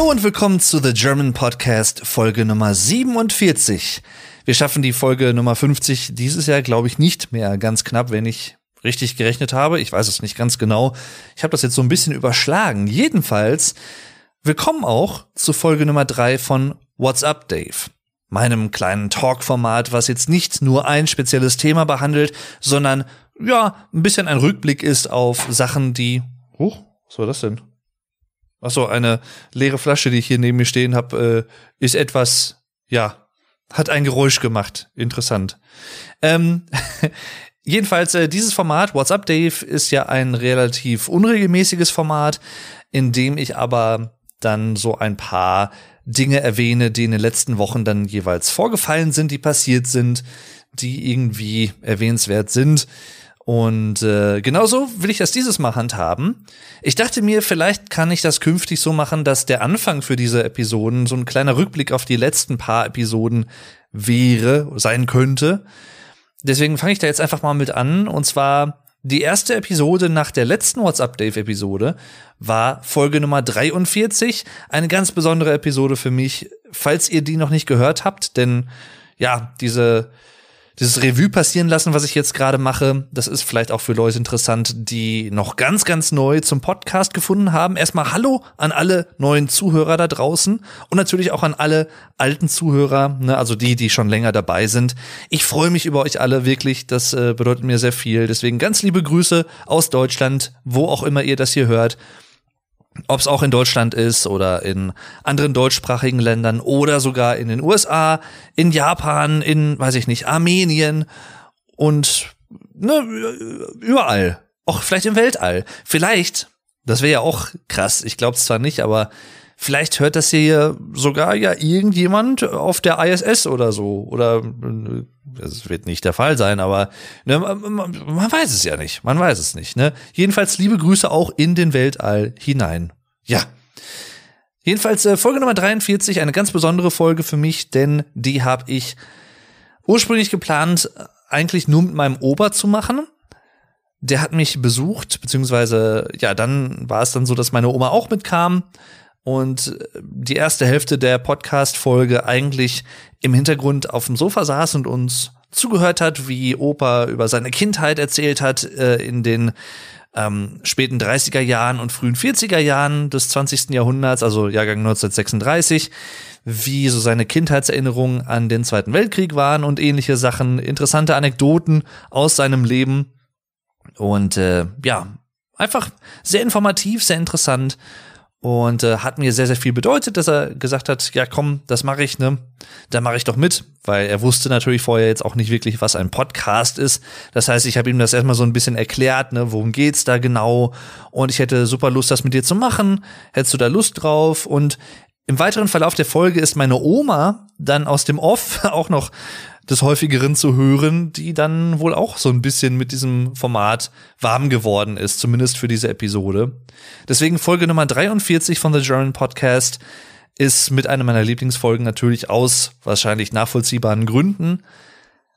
Hallo und willkommen zu The German Podcast Folge Nummer 47. Wir schaffen die Folge Nummer 50 dieses Jahr, glaube ich, nicht mehr ganz knapp, wenn ich richtig gerechnet habe. Ich weiß es nicht ganz genau. Ich habe das jetzt so ein bisschen überschlagen. Jedenfalls willkommen auch zu Folge Nummer 3 von What's Up Dave meinem kleinen Talk-Format, was jetzt nicht nur ein spezielles Thema behandelt, sondern ja, ein bisschen ein Rückblick ist auf Sachen, die. Huch, was war das denn? Ach so, eine leere Flasche, die ich hier neben mir stehen habe, äh, ist etwas, ja, hat ein Geräusch gemacht. Interessant. Ähm, jedenfalls, äh, dieses Format, What's Up Dave, ist ja ein relativ unregelmäßiges Format, in dem ich aber dann so ein paar Dinge erwähne, die in den letzten Wochen dann jeweils vorgefallen sind, die passiert sind, die irgendwie erwähnenswert sind. Und äh, genauso will ich das dieses Mal handhaben. Ich dachte mir, vielleicht kann ich das künftig so machen, dass der Anfang für diese Episoden so ein kleiner Rückblick auf die letzten paar Episoden wäre, sein könnte. Deswegen fange ich da jetzt einfach mal mit an. Und zwar die erste Episode nach der letzten WhatsApp Dave Episode war Folge Nummer 43. Eine ganz besondere Episode für mich, falls ihr die noch nicht gehört habt, denn ja, diese dieses Revue passieren lassen, was ich jetzt gerade mache, das ist vielleicht auch für Leute interessant, die noch ganz, ganz neu zum Podcast gefunden haben. Erstmal Hallo an alle neuen Zuhörer da draußen und natürlich auch an alle alten Zuhörer, ne, also die, die schon länger dabei sind. Ich freue mich über euch alle wirklich, das äh, bedeutet mir sehr viel. Deswegen ganz liebe Grüße aus Deutschland, wo auch immer ihr das hier hört ob es auch in Deutschland ist oder in anderen deutschsprachigen Ländern oder sogar in den USA, in Japan, in, weiß ich nicht, Armenien und ne, überall. Auch vielleicht im Weltall. Vielleicht, das wäre ja auch krass, ich glaube es zwar nicht, aber vielleicht hört das hier sogar ja irgendjemand auf der ISS oder so. Oder das wird nicht der Fall sein, aber ne, man, man, weiß es ja nicht. Man weiß es nicht. Ne? Jedenfalls liebe Grüße auch in den Weltall hinein. Ja. Jedenfalls äh, Folge Nummer 43, eine ganz besondere Folge für mich, denn die habe ich ursprünglich geplant, eigentlich nur mit meinem Opa zu machen. Der hat mich besucht, beziehungsweise ja, dann war es dann so, dass meine Oma auch mitkam und die erste Hälfte der Podcast-Folge eigentlich im Hintergrund auf dem Sofa saß und uns zugehört hat, wie Opa über seine Kindheit erzählt hat äh, in den ähm, späten 30er Jahren und frühen 40er Jahren des 20. Jahrhunderts, also Jahrgang 1936, wie so seine Kindheitserinnerungen an den Zweiten Weltkrieg waren und ähnliche Sachen, interessante Anekdoten aus seinem Leben. Und äh, ja, einfach sehr informativ, sehr interessant und äh, hat mir sehr, sehr viel bedeutet, dass er gesagt hat, ja komm, das mache ich, ne? Da mache ich doch mit, weil er wusste natürlich vorher jetzt auch nicht wirklich, was ein Podcast ist. Das heißt, ich habe ihm das erstmal so ein bisschen erklärt, ne, worum geht's da genau? Und ich hätte super Lust, das mit dir zu machen. Hättest du da Lust drauf? Und im weiteren Verlauf der Folge ist meine Oma dann aus dem Off auch noch des häufigeren zu hören, die dann wohl auch so ein bisschen mit diesem Format warm geworden ist, zumindest für diese Episode. Deswegen Folge Nummer 43 von The German Podcast ist mit einer meiner Lieblingsfolgen natürlich aus wahrscheinlich nachvollziehbaren Gründen.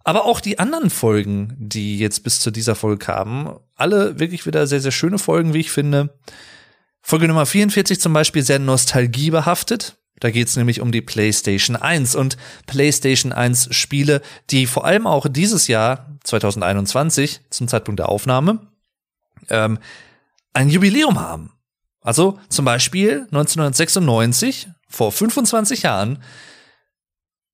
Aber auch die anderen Folgen, die jetzt bis zu dieser Folge kamen, alle wirklich wieder sehr, sehr schöne Folgen, wie ich finde. Folge Nummer 44 zum Beispiel sehr nostalgiebehaftet. Da geht es nämlich um die PlayStation 1 und PlayStation 1 Spiele, die vor allem auch dieses Jahr, 2021, zum Zeitpunkt der Aufnahme, ähm, ein Jubiläum haben. Also zum Beispiel 1996, vor 25 Jahren,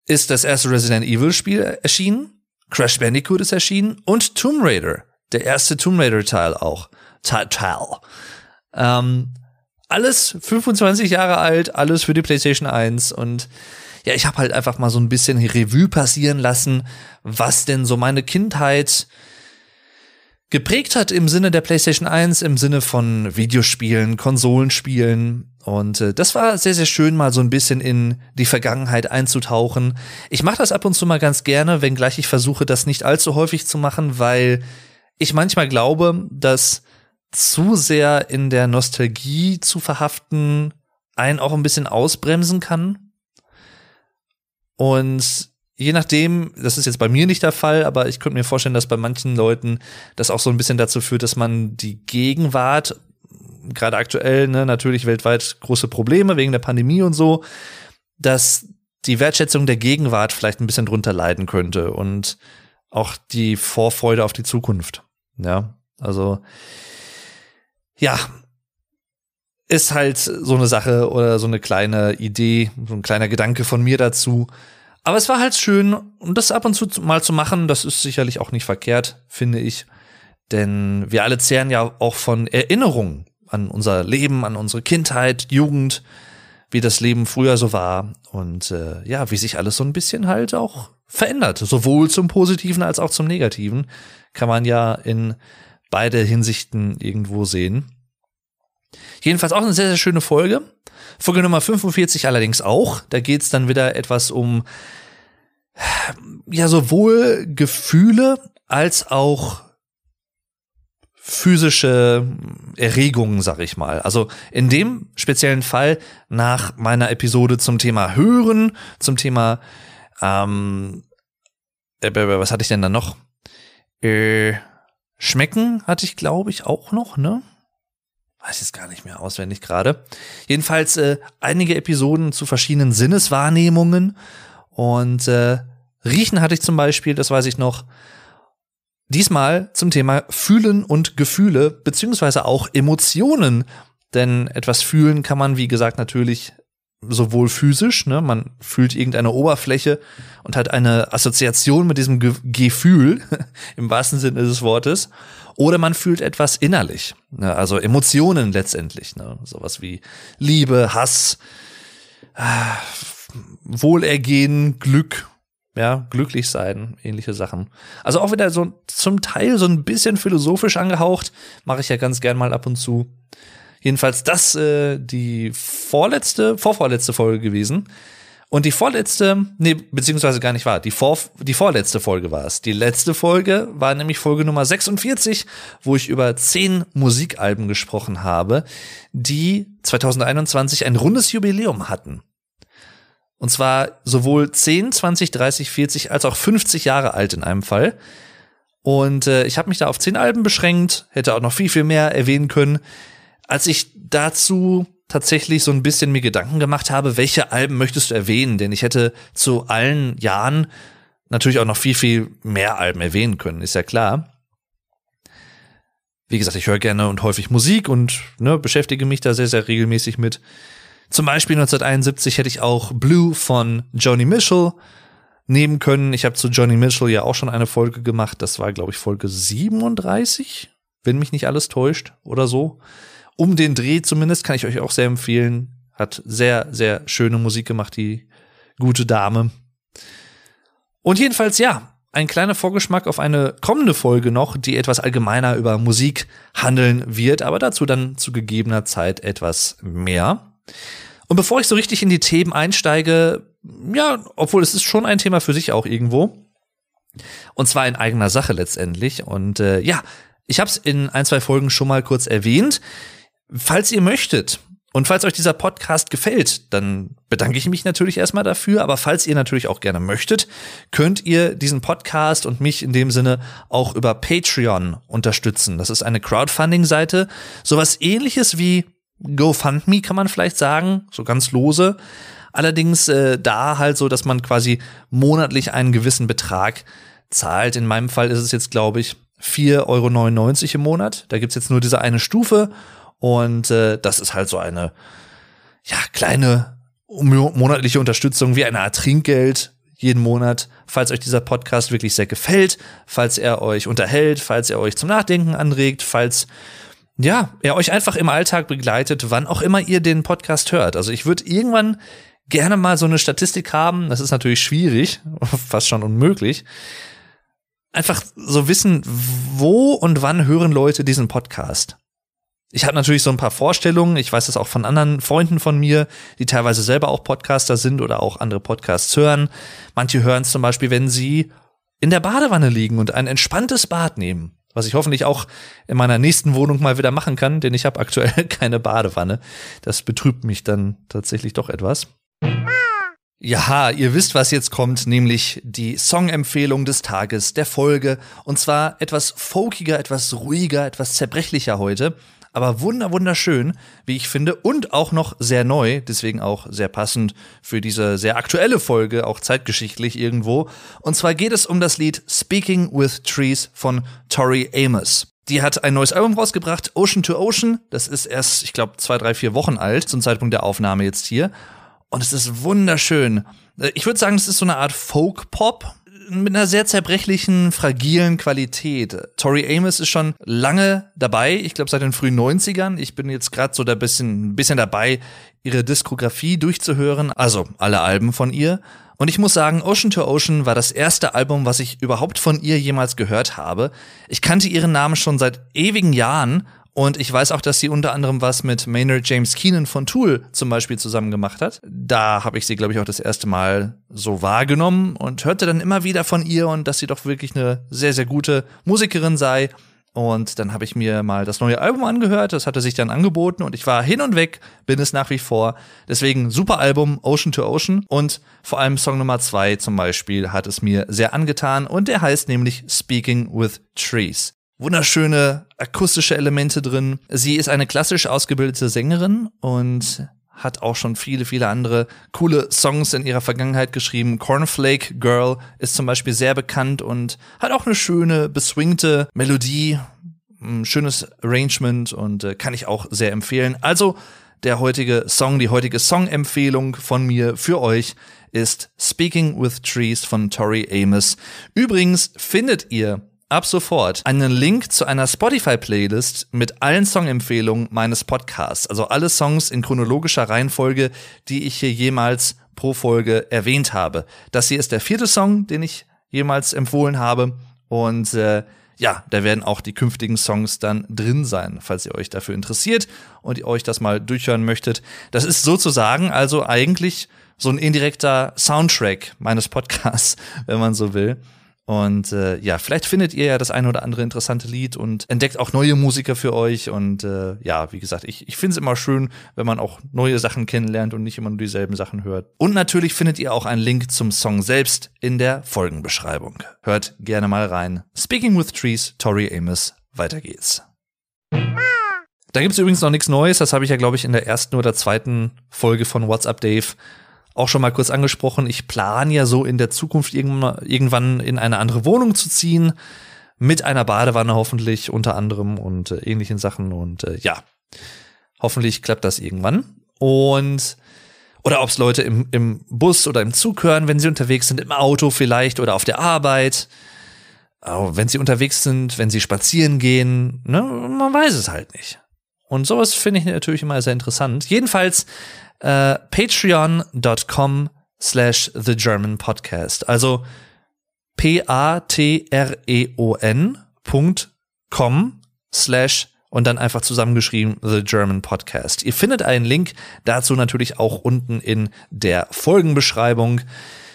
ist das erste Resident Evil Spiel erschienen, Crash Bandicoot ist erschienen und Tomb Raider, der erste Tomb Raider Teil auch. Teil. Ähm, alles 25 Jahre alt, alles für die PlayStation 1 und ja, ich habe halt einfach mal so ein bisschen Revue passieren lassen, was denn so meine Kindheit geprägt hat im Sinne der PlayStation 1, im Sinne von Videospielen, Konsolenspielen. Und äh, das war sehr, sehr schön, mal so ein bisschen in die Vergangenheit einzutauchen. Ich mache das ab und zu mal ganz gerne, wenngleich ich versuche, das nicht allzu häufig zu machen, weil ich manchmal glaube, dass zu sehr in der Nostalgie zu verhaften einen auch ein bisschen ausbremsen kann. Und je nachdem, das ist jetzt bei mir nicht der Fall, aber ich könnte mir vorstellen, dass bei manchen Leuten das auch so ein bisschen dazu führt, dass man die Gegenwart gerade aktuell ne, natürlich weltweit große Probleme wegen der Pandemie und so, dass die Wertschätzung der Gegenwart vielleicht ein bisschen drunter leiden könnte und auch die Vorfreude auf die Zukunft. Ja, also ja, ist halt so eine Sache oder so eine kleine Idee, so ein kleiner Gedanke von mir dazu. Aber es war halt schön, um das ab und zu mal zu machen. Das ist sicherlich auch nicht verkehrt, finde ich. Denn wir alle zehren ja auch von Erinnerungen an unser Leben, an unsere Kindheit, Jugend, wie das Leben früher so war und äh, ja, wie sich alles so ein bisschen halt auch verändert. Sowohl zum Positiven als auch zum Negativen kann man ja in beide Hinsichten irgendwo sehen. Jedenfalls auch eine sehr, sehr schöne Folge. Folge Nummer 45 allerdings auch. Da geht's dann wieder etwas um ja sowohl Gefühle als auch physische Erregungen, sag ich mal. Also in dem speziellen Fall nach meiner Episode zum Thema Hören, zum Thema ähm, äh, was hatte ich denn da noch? Äh, Schmecken hatte ich, glaube ich, auch noch, ne? Weiß jetzt gar nicht mehr auswendig gerade. Jedenfalls äh, einige Episoden zu verschiedenen Sinneswahrnehmungen und äh, Riechen hatte ich zum Beispiel, das weiß ich noch. Diesmal zum Thema Fühlen und Gefühle, beziehungsweise auch Emotionen. Denn etwas fühlen kann man, wie gesagt, natürlich sowohl physisch, ne, man fühlt irgendeine Oberfläche und hat eine Assoziation mit diesem Ge Gefühl, im wahrsten Sinne des Wortes, oder man fühlt etwas innerlich, ne, also Emotionen letztendlich, ne, sowas wie Liebe, Hass, äh, Wohlergehen, Glück, ja, glücklich sein, ähnliche Sachen. Also auch wieder so zum Teil so ein bisschen philosophisch angehaucht, mache ich ja ganz gern mal ab und zu. Jedenfalls das äh, die vorletzte, vorvorletzte Folge gewesen. Und die vorletzte, nee, beziehungsweise gar nicht wahr, die, vor, die vorletzte Folge war es. Die letzte Folge war nämlich Folge Nummer 46, wo ich über zehn Musikalben gesprochen habe, die 2021 ein rundes Jubiläum hatten. Und zwar sowohl 10, 20, 30, 40 als auch 50 Jahre alt in einem Fall. Und äh, ich habe mich da auf 10 Alben beschränkt, hätte auch noch viel, viel mehr erwähnen können. Als ich dazu tatsächlich so ein bisschen mir Gedanken gemacht habe, welche Alben möchtest du erwähnen? Denn ich hätte zu allen Jahren natürlich auch noch viel, viel mehr Alben erwähnen können, ist ja klar. Wie gesagt, ich höre gerne und häufig Musik und ne, beschäftige mich da sehr, sehr regelmäßig mit. Zum Beispiel 1971 hätte ich auch Blue von Joni Mitchell nehmen können. Ich habe zu Johnny Mitchell ja auch schon eine Folge gemacht. Das war, glaube ich, Folge 37, wenn mich nicht alles täuscht oder so. Um den Dreh zumindest kann ich euch auch sehr empfehlen. Hat sehr, sehr schöne Musik gemacht, die gute Dame. Und jedenfalls, ja, ein kleiner Vorgeschmack auf eine kommende Folge noch, die etwas allgemeiner über Musik handeln wird, aber dazu dann zu gegebener Zeit etwas mehr. Und bevor ich so richtig in die Themen einsteige, ja, obwohl es ist schon ein Thema für sich auch irgendwo. Und zwar in eigener Sache letztendlich. Und äh, ja, ich habe es in ein, zwei Folgen schon mal kurz erwähnt. Falls ihr möchtet und falls euch dieser Podcast gefällt, dann bedanke ich mich natürlich erstmal dafür. Aber falls ihr natürlich auch gerne möchtet, könnt ihr diesen Podcast und mich in dem Sinne auch über Patreon unterstützen. Das ist eine Crowdfunding-Seite. Sowas ähnliches wie GoFundMe kann man vielleicht sagen, so ganz lose. Allerdings äh, da halt so, dass man quasi monatlich einen gewissen Betrag zahlt. In meinem Fall ist es jetzt, glaube ich, 4,99 Euro im Monat. Da gibt's jetzt nur diese eine Stufe und äh, das ist halt so eine ja, kleine monatliche Unterstützung wie eine Art Trinkgeld jeden Monat, falls euch dieser Podcast wirklich sehr gefällt, falls er euch unterhält, falls er euch zum Nachdenken anregt, falls ja, er euch einfach im Alltag begleitet, wann auch immer ihr den Podcast hört. Also ich würde irgendwann gerne mal so eine Statistik haben. Das ist natürlich schwierig, fast schon unmöglich. Einfach so wissen, wo und wann hören Leute diesen Podcast. Ich habe natürlich so ein paar Vorstellungen. Ich weiß das auch von anderen Freunden von mir, die teilweise selber auch Podcaster sind oder auch andere Podcasts hören. Manche hören es zum Beispiel, wenn sie in der Badewanne liegen und ein entspanntes Bad nehmen. Was ich hoffentlich auch in meiner nächsten Wohnung mal wieder machen kann, denn ich habe aktuell keine Badewanne. Das betrübt mich dann tatsächlich doch etwas. Ja, ihr wisst, was jetzt kommt, nämlich die Songempfehlung des Tages, der Folge. Und zwar etwas folkiger, etwas ruhiger, etwas zerbrechlicher heute. Aber wunder wunderschön, wie ich finde, und auch noch sehr neu, deswegen auch sehr passend für diese sehr aktuelle Folge, auch zeitgeschichtlich irgendwo. Und zwar geht es um das Lied Speaking with Trees von Tori Amos. Die hat ein neues Album rausgebracht, Ocean to Ocean. Das ist erst, ich glaube, zwei, drei, vier Wochen alt zum Zeitpunkt der Aufnahme jetzt hier. Und es ist wunderschön. Ich würde sagen, es ist so eine Art Folk-Pop mit einer sehr zerbrechlichen, fragilen Qualität. Tori Amos ist schon lange dabei, ich glaube seit den frühen 90ern. Ich bin jetzt gerade so da bisschen, bisschen dabei, ihre Diskografie durchzuhören, also alle Alben von ihr. Und ich muss sagen, Ocean to Ocean war das erste Album, was ich überhaupt von ihr jemals gehört habe. Ich kannte ihren Namen schon seit ewigen Jahren und ich weiß auch, dass sie unter anderem was mit Maynard James Keenan von Tool zum Beispiel zusammen gemacht hat. Da habe ich sie, glaube ich, auch das erste Mal so wahrgenommen und hörte dann immer wieder von ihr und dass sie doch wirklich eine sehr, sehr gute Musikerin sei. Und dann habe ich mir mal das neue Album angehört, das hatte sich dann angeboten und ich war hin und weg, bin es nach wie vor. Deswegen super Album, Ocean to Ocean. Und vor allem Song Nummer zwei zum Beispiel hat es mir sehr angetan und der heißt nämlich Speaking with Trees. Wunderschöne akustische Elemente drin. Sie ist eine klassisch ausgebildete Sängerin und hat auch schon viele, viele andere coole Songs in ihrer Vergangenheit geschrieben. Cornflake Girl ist zum Beispiel sehr bekannt und hat auch eine schöne, beswingte Melodie, ein schönes Arrangement und äh, kann ich auch sehr empfehlen. Also der heutige Song, die heutige Songempfehlung von mir für euch ist Speaking with Trees von Tori Amos. Übrigens findet ihr ab sofort einen Link zu einer Spotify-Playlist mit allen Songempfehlungen meines Podcasts. Also alle Songs in chronologischer Reihenfolge, die ich hier jemals pro Folge erwähnt habe. Das hier ist der vierte Song, den ich jemals empfohlen habe. Und äh, ja, da werden auch die künftigen Songs dann drin sein, falls ihr euch dafür interessiert und ihr euch das mal durchhören möchtet. Das ist sozusagen also eigentlich so ein indirekter Soundtrack meines Podcasts, wenn man so will. Und äh, ja, vielleicht findet ihr ja das eine oder andere interessante Lied und entdeckt auch neue Musiker für euch. Und äh, ja, wie gesagt, ich, ich finde es immer schön, wenn man auch neue Sachen kennenlernt und nicht immer nur dieselben Sachen hört. Und natürlich findet ihr auch einen Link zum Song selbst in der Folgenbeschreibung. Hört gerne mal rein. Speaking with Trees, Tori Amos. Weiter geht's. Da gibt's übrigens noch nichts Neues. Das habe ich ja, glaube ich, in der ersten oder zweiten Folge von WhatsApp Dave auch schon mal kurz angesprochen, ich plane ja so in der Zukunft irgendwann in eine andere Wohnung zu ziehen. Mit einer Badewanne hoffentlich unter anderem und äh, ähnlichen Sachen. Und äh, ja, hoffentlich klappt das irgendwann. Und oder ob es Leute im, im Bus oder im Zug hören, wenn sie unterwegs sind, im Auto vielleicht oder auf der Arbeit. Aber wenn sie unterwegs sind, wenn sie spazieren gehen, ne, man weiß es halt nicht. Und sowas finde ich natürlich immer sehr interessant. Jedenfalls äh, patreon.com slash the German Podcast. Also p-a-t-r-e-o-n.com slash und dann einfach zusammengeschrieben The German Podcast. Ihr findet einen Link dazu natürlich auch unten in der Folgenbeschreibung.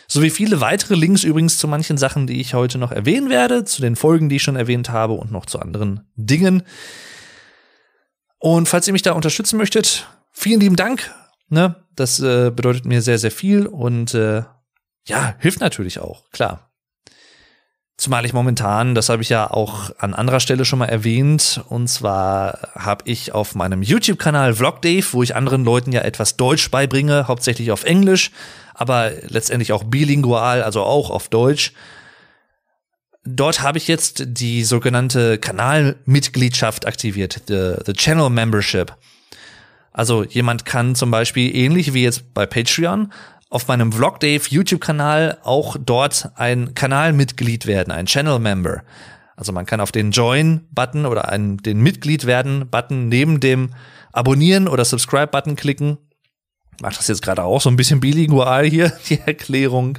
Sowie viele weitere Links übrigens zu manchen Sachen, die ich heute noch erwähnen werde, zu den Folgen, die ich schon erwähnt habe und noch zu anderen Dingen. Und falls ihr mich da unterstützen möchtet, vielen lieben Dank Ne? Das äh, bedeutet mir sehr, sehr viel und äh, ja, hilft natürlich auch, klar. Zumal ich momentan, das habe ich ja auch an anderer Stelle schon mal erwähnt, und zwar habe ich auf meinem YouTube-Kanal Vlog Dave, wo ich anderen Leuten ja etwas Deutsch beibringe, hauptsächlich auf Englisch, aber letztendlich auch bilingual, also auch auf Deutsch. Dort habe ich jetzt die sogenannte Kanalmitgliedschaft aktiviert, the, the Channel Membership. Also jemand kann zum Beispiel ähnlich wie jetzt bei Patreon auf meinem Vlog Dave YouTube-Kanal auch dort ein Kanalmitglied werden, ein Channel Member. Also man kann auf den Join-Button oder einen, den Mitglied werden-Button neben dem Abonnieren oder Subscribe-Button klicken. Macht das jetzt gerade auch so ein bisschen bilingual hier, die Erklärung.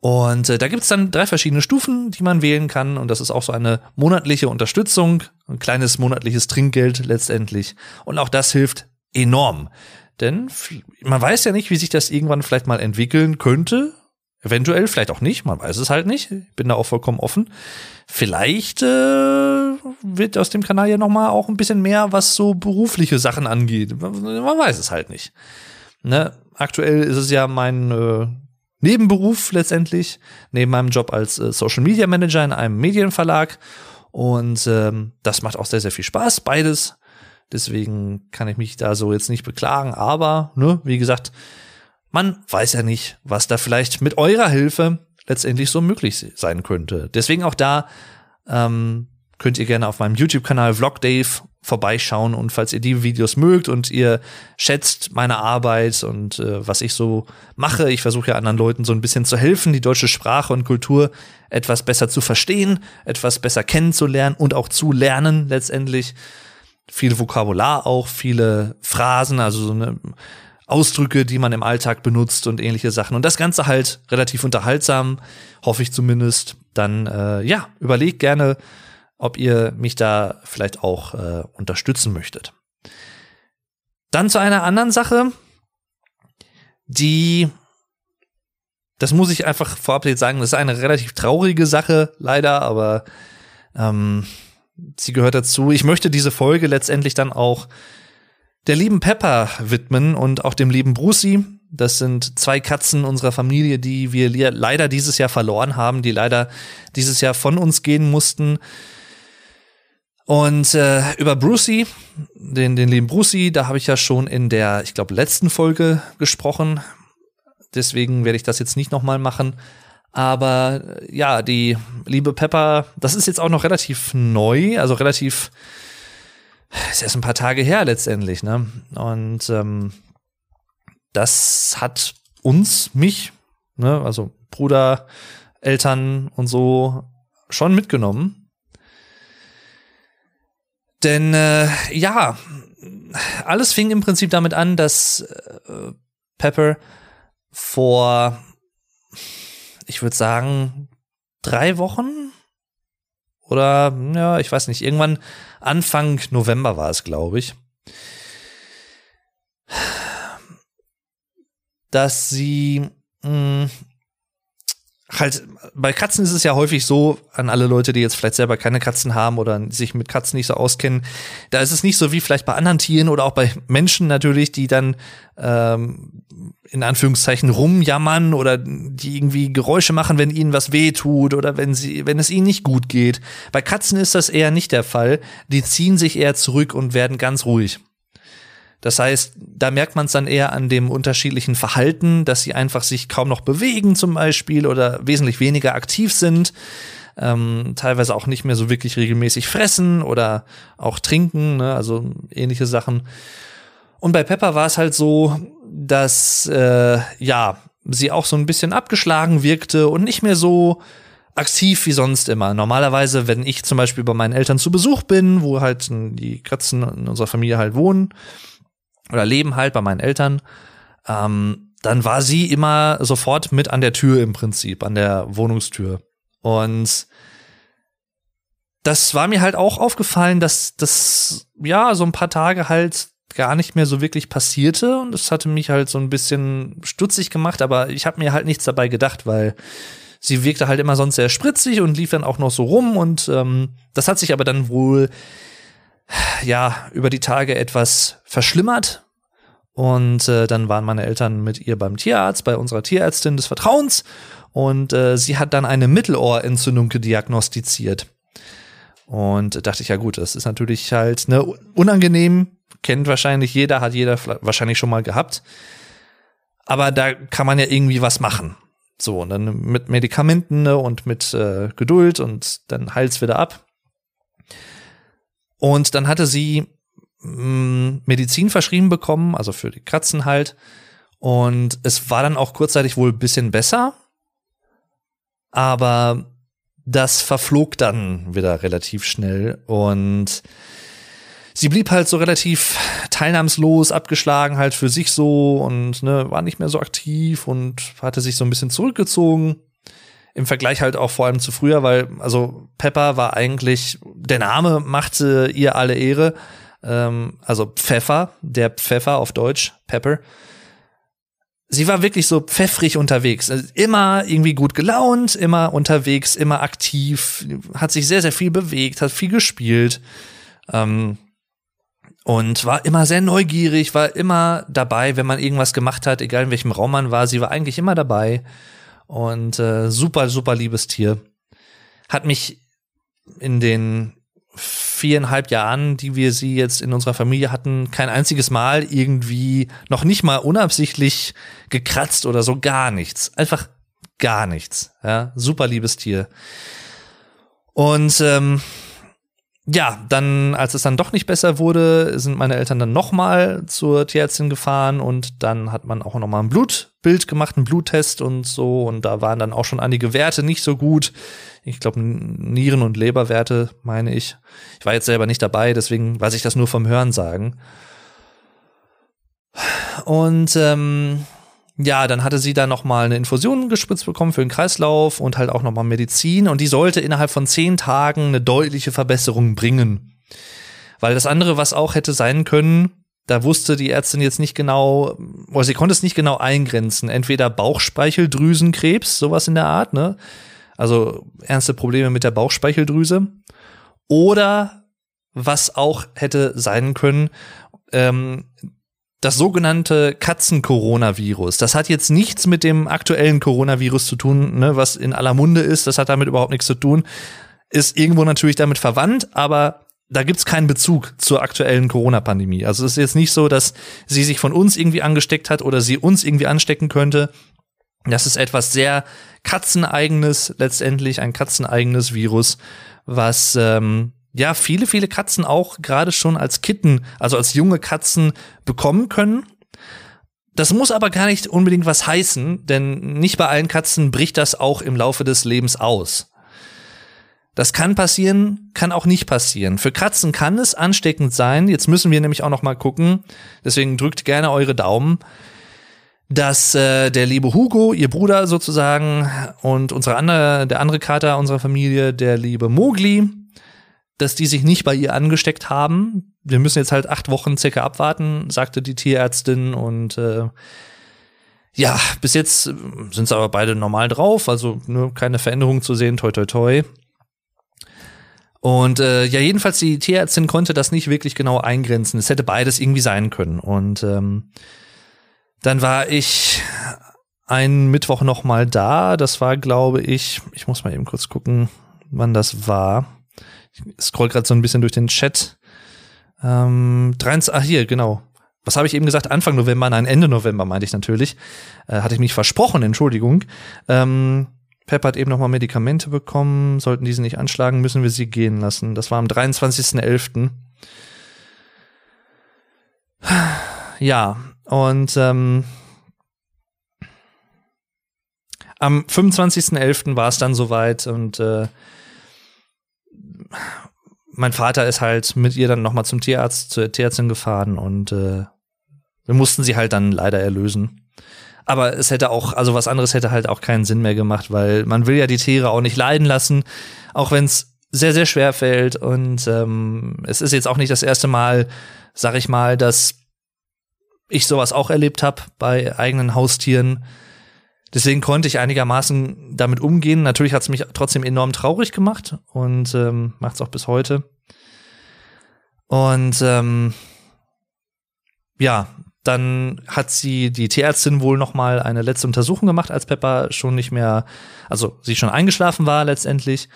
Und äh, da gibt's dann drei verschiedene Stufen, die man wählen kann. Und das ist auch so eine monatliche Unterstützung, ein kleines monatliches Trinkgeld letztendlich. Und auch das hilft enorm. Denn man weiß ja nicht, wie sich das irgendwann vielleicht mal entwickeln könnte. Eventuell, vielleicht auch nicht, man weiß es halt nicht. Ich bin da auch vollkommen offen. Vielleicht äh, wird aus dem Kanal ja noch mal auch ein bisschen mehr, was so berufliche Sachen angeht. Man weiß es halt nicht. Ne? Aktuell ist es ja mein äh, Nebenberuf letztendlich, neben meinem Job als äh, Social Media Manager in einem Medienverlag. Und ähm, das macht auch sehr, sehr viel Spaß, beides Deswegen kann ich mich da so jetzt nicht beklagen. Aber, ne, wie gesagt, man weiß ja nicht, was da vielleicht mit eurer Hilfe letztendlich so möglich sein könnte. Deswegen auch da ähm, könnt ihr gerne auf meinem YouTube-Kanal Vlog Dave vorbeischauen und falls ihr die Videos mögt und ihr schätzt meine Arbeit und äh, was ich so mache, ich versuche ja anderen Leuten so ein bisschen zu helfen, die deutsche Sprache und Kultur etwas besser zu verstehen, etwas besser kennenzulernen und auch zu lernen letztendlich. Viel Vokabular auch, viele Phrasen, also so eine Ausdrücke, die man im Alltag benutzt und ähnliche Sachen. Und das Ganze halt relativ unterhaltsam, hoffe ich zumindest. Dann äh, ja, überlegt gerne, ob ihr mich da vielleicht auch äh, unterstützen möchtet. Dann zu einer anderen Sache, die, das muss ich einfach vorab jetzt sagen, das ist eine relativ traurige Sache, leider, aber ähm, sie gehört dazu. Ich möchte diese Folge letztendlich dann auch der lieben Pepper widmen und auch dem lieben Brucey. Das sind zwei Katzen unserer Familie, die wir leider dieses Jahr verloren haben, die leider dieses Jahr von uns gehen mussten. Und äh, über Brucey, den, den lieben Brucey, da habe ich ja schon in der, ich glaube, letzten Folge gesprochen. Deswegen werde ich das jetzt nicht nochmal machen. Aber äh, ja, die liebe Pepper, das ist jetzt auch noch relativ neu, also relativ, ist erst ein paar Tage her letztendlich, ne? Und ähm, das hat uns, mich, ne, also Bruder, Eltern und so schon mitgenommen. Denn äh, ja, alles fing im Prinzip damit an, dass äh, Pepper vor, ich würde sagen, drei Wochen? Oder ja, ich weiß nicht, irgendwann Anfang November war es, glaube ich, dass sie mh, hm, halt, bei Katzen ist es ja häufig so, an alle Leute, die jetzt vielleicht selber keine Katzen haben oder sich mit Katzen nicht so auskennen, da ist es nicht so wie vielleicht bei anderen Tieren oder auch bei Menschen natürlich, die dann ähm, in Anführungszeichen rumjammern oder die irgendwie Geräusche machen, wenn ihnen was weh tut oder wenn sie, wenn es ihnen nicht gut geht. Bei Katzen ist das eher nicht der Fall. Die ziehen sich eher zurück und werden ganz ruhig. Das heißt, da merkt man es dann eher an dem unterschiedlichen Verhalten, dass sie einfach sich kaum noch bewegen zum Beispiel oder wesentlich weniger aktiv sind, ähm, teilweise auch nicht mehr so wirklich regelmäßig fressen oder auch trinken, ne? also ähnliche Sachen. Und bei Pepper war es halt so, dass äh, ja sie auch so ein bisschen abgeschlagen wirkte und nicht mehr so aktiv wie sonst immer. Normalerweise, wenn ich zum Beispiel bei meinen Eltern zu Besuch bin, wo halt die Katzen in unserer Familie halt wohnen, oder leben halt bei meinen Eltern, ähm, dann war sie immer sofort mit an der Tür im Prinzip, an der Wohnungstür. Und das war mir halt auch aufgefallen, dass das ja so ein paar Tage halt gar nicht mehr so wirklich passierte und das hatte mich halt so ein bisschen stutzig gemacht, aber ich habe mir halt nichts dabei gedacht, weil sie wirkte halt immer sonst sehr spritzig und lief dann auch noch so rum und ähm, das hat sich aber dann wohl ja über die Tage etwas verschlimmert und äh, dann waren meine Eltern mit ihr beim Tierarzt, bei unserer Tierärztin des Vertrauens. Und äh, sie hat dann eine Mittelohrentzündung gediagnostiziert. Und dachte ich, ja gut, das ist natürlich halt ne, unangenehm. Kennt wahrscheinlich jeder, hat jeder wahrscheinlich schon mal gehabt. Aber da kann man ja irgendwie was machen. So, und dann mit Medikamenten ne, und mit äh, Geduld und dann heilt's wieder ab. Und dann hatte sie Mm, Medizin verschrieben bekommen, also für die Katzen halt. Und es war dann auch kurzzeitig wohl ein bisschen besser. Aber das verflog dann wieder relativ schnell und sie blieb halt so relativ teilnahmslos, abgeschlagen halt für sich so und ne, war nicht mehr so aktiv und hatte sich so ein bisschen zurückgezogen. Im Vergleich halt auch vor allem zu früher, weil also Pepper war eigentlich, der Name machte ihr alle Ehre, ähm, also Pfeffer, der Pfeffer auf Deutsch, Pepper. Sie war wirklich so pfeffrig unterwegs, also immer irgendwie gut gelaunt, immer unterwegs, immer aktiv, hat sich sehr, sehr viel bewegt, hat viel gespielt ähm, und war immer sehr neugierig, war immer dabei, wenn man irgendwas gemacht hat, egal in welchem Raum man war, sie war eigentlich immer dabei und äh, super, super liebes Tier. Hat mich in den viereinhalb Jahren, die wir sie jetzt in unserer Familie hatten, kein einziges Mal irgendwie noch nicht mal unabsichtlich gekratzt oder so, gar nichts. Einfach gar nichts. Ja, super liebes Tier. Und ähm, ja, dann, als es dann doch nicht besser wurde, sind meine Eltern dann nochmal zur Tierärztin gefahren und dann hat man auch nochmal ein Blutbild gemacht, einen Bluttest und so. Und da waren dann auch schon einige Werte nicht so gut. Ich glaube, Nieren- und Leberwerte, meine ich. Ich war jetzt selber nicht dabei, deswegen weiß ich das nur vom Hören sagen. Und ähm, ja, dann hatte sie da noch mal eine Infusion gespritzt bekommen für den Kreislauf und halt auch noch mal Medizin und die sollte innerhalb von zehn Tagen eine deutliche Verbesserung bringen. Weil das andere, was auch hätte sein können, da wusste die Ärztin jetzt nicht genau, oder sie konnte es nicht genau eingrenzen. Entweder Bauchspeicheldrüsenkrebs, sowas in der Art, ne? Also ernste Probleme mit der Bauchspeicheldrüse. Oder was auch hätte sein können, ähm, das sogenannte Katzen-Coronavirus. Das hat jetzt nichts mit dem aktuellen Coronavirus zu tun, ne, was in aller Munde ist. Das hat damit überhaupt nichts zu tun. Ist irgendwo natürlich damit verwandt, aber da gibt's keinen Bezug zur aktuellen Corona-Pandemie. Also es ist jetzt nicht so, dass sie sich von uns irgendwie angesteckt hat oder sie uns irgendwie anstecken könnte. Das ist etwas sehr katzeneigenes, letztendlich ein katzeneigenes Virus, was ähm, ja viele, viele Katzen auch gerade schon als Kitten, also als junge Katzen bekommen können. Das muss aber gar nicht unbedingt was heißen, denn nicht bei allen Katzen bricht das auch im Laufe des Lebens aus. Das kann passieren, kann auch nicht passieren. Für Katzen kann es ansteckend sein. Jetzt müssen wir nämlich auch noch mal gucken. Deswegen drückt gerne eure Daumen, dass äh, der liebe Hugo, ihr Bruder sozusagen, und unsere andere, der andere Kater unserer Familie, der liebe Mogli, dass die sich nicht bei ihr angesteckt haben. Wir müssen jetzt halt acht Wochen circa abwarten, sagte die Tierärztin und äh, ja, bis jetzt sind sie aber beide normal drauf, also nur keine Veränderung zu sehen, toi toi toi. Und äh, ja, jedenfalls die Tierärztin konnte das nicht wirklich genau eingrenzen. Es hätte beides irgendwie sein können. Und ähm, dann war ich einen Mittwoch noch mal da. Das war, glaube ich, ich muss mal eben kurz gucken, wann das war. Ich scroll gerade so ein bisschen durch den Chat. Ähm, 23, ah, hier, genau. Was habe ich eben gesagt? Anfang November, nein, Ende November meinte ich natürlich. Äh, hatte ich mich versprochen, Entschuldigung. Ähm, Pep hat eben nochmal Medikamente bekommen. Sollten diese nicht anschlagen, müssen wir sie gehen lassen. Das war am 23.11. Ja, und ähm, am 25.11. war es dann soweit und äh, mein Vater ist halt mit ihr dann nochmal zum Tierarzt, zur Tierärztin gefahren und äh, wir mussten sie halt dann leider erlösen. Aber es hätte auch, also was anderes hätte halt auch keinen Sinn mehr gemacht, weil man will ja die Tiere auch nicht leiden lassen, auch wenn es sehr, sehr schwer fällt. Und ähm, es ist jetzt auch nicht das erste Mal, sag ich mal, dass ich sowas auch erlebt habe bei eigenen Haustieren. Deswegen konnte ich einigermaßen damit umgehen. Natürlich hat es mich trotzdem enorm traurig gemacht und ähm, macht es auch bis heute. Und ähm, ja, dann hat sie die Tierärztin wohl noch mal eine letzte Untersuchung gemacht, als Pepper schon nicht mehr, also sie schon eingeschlafen war letztendlich.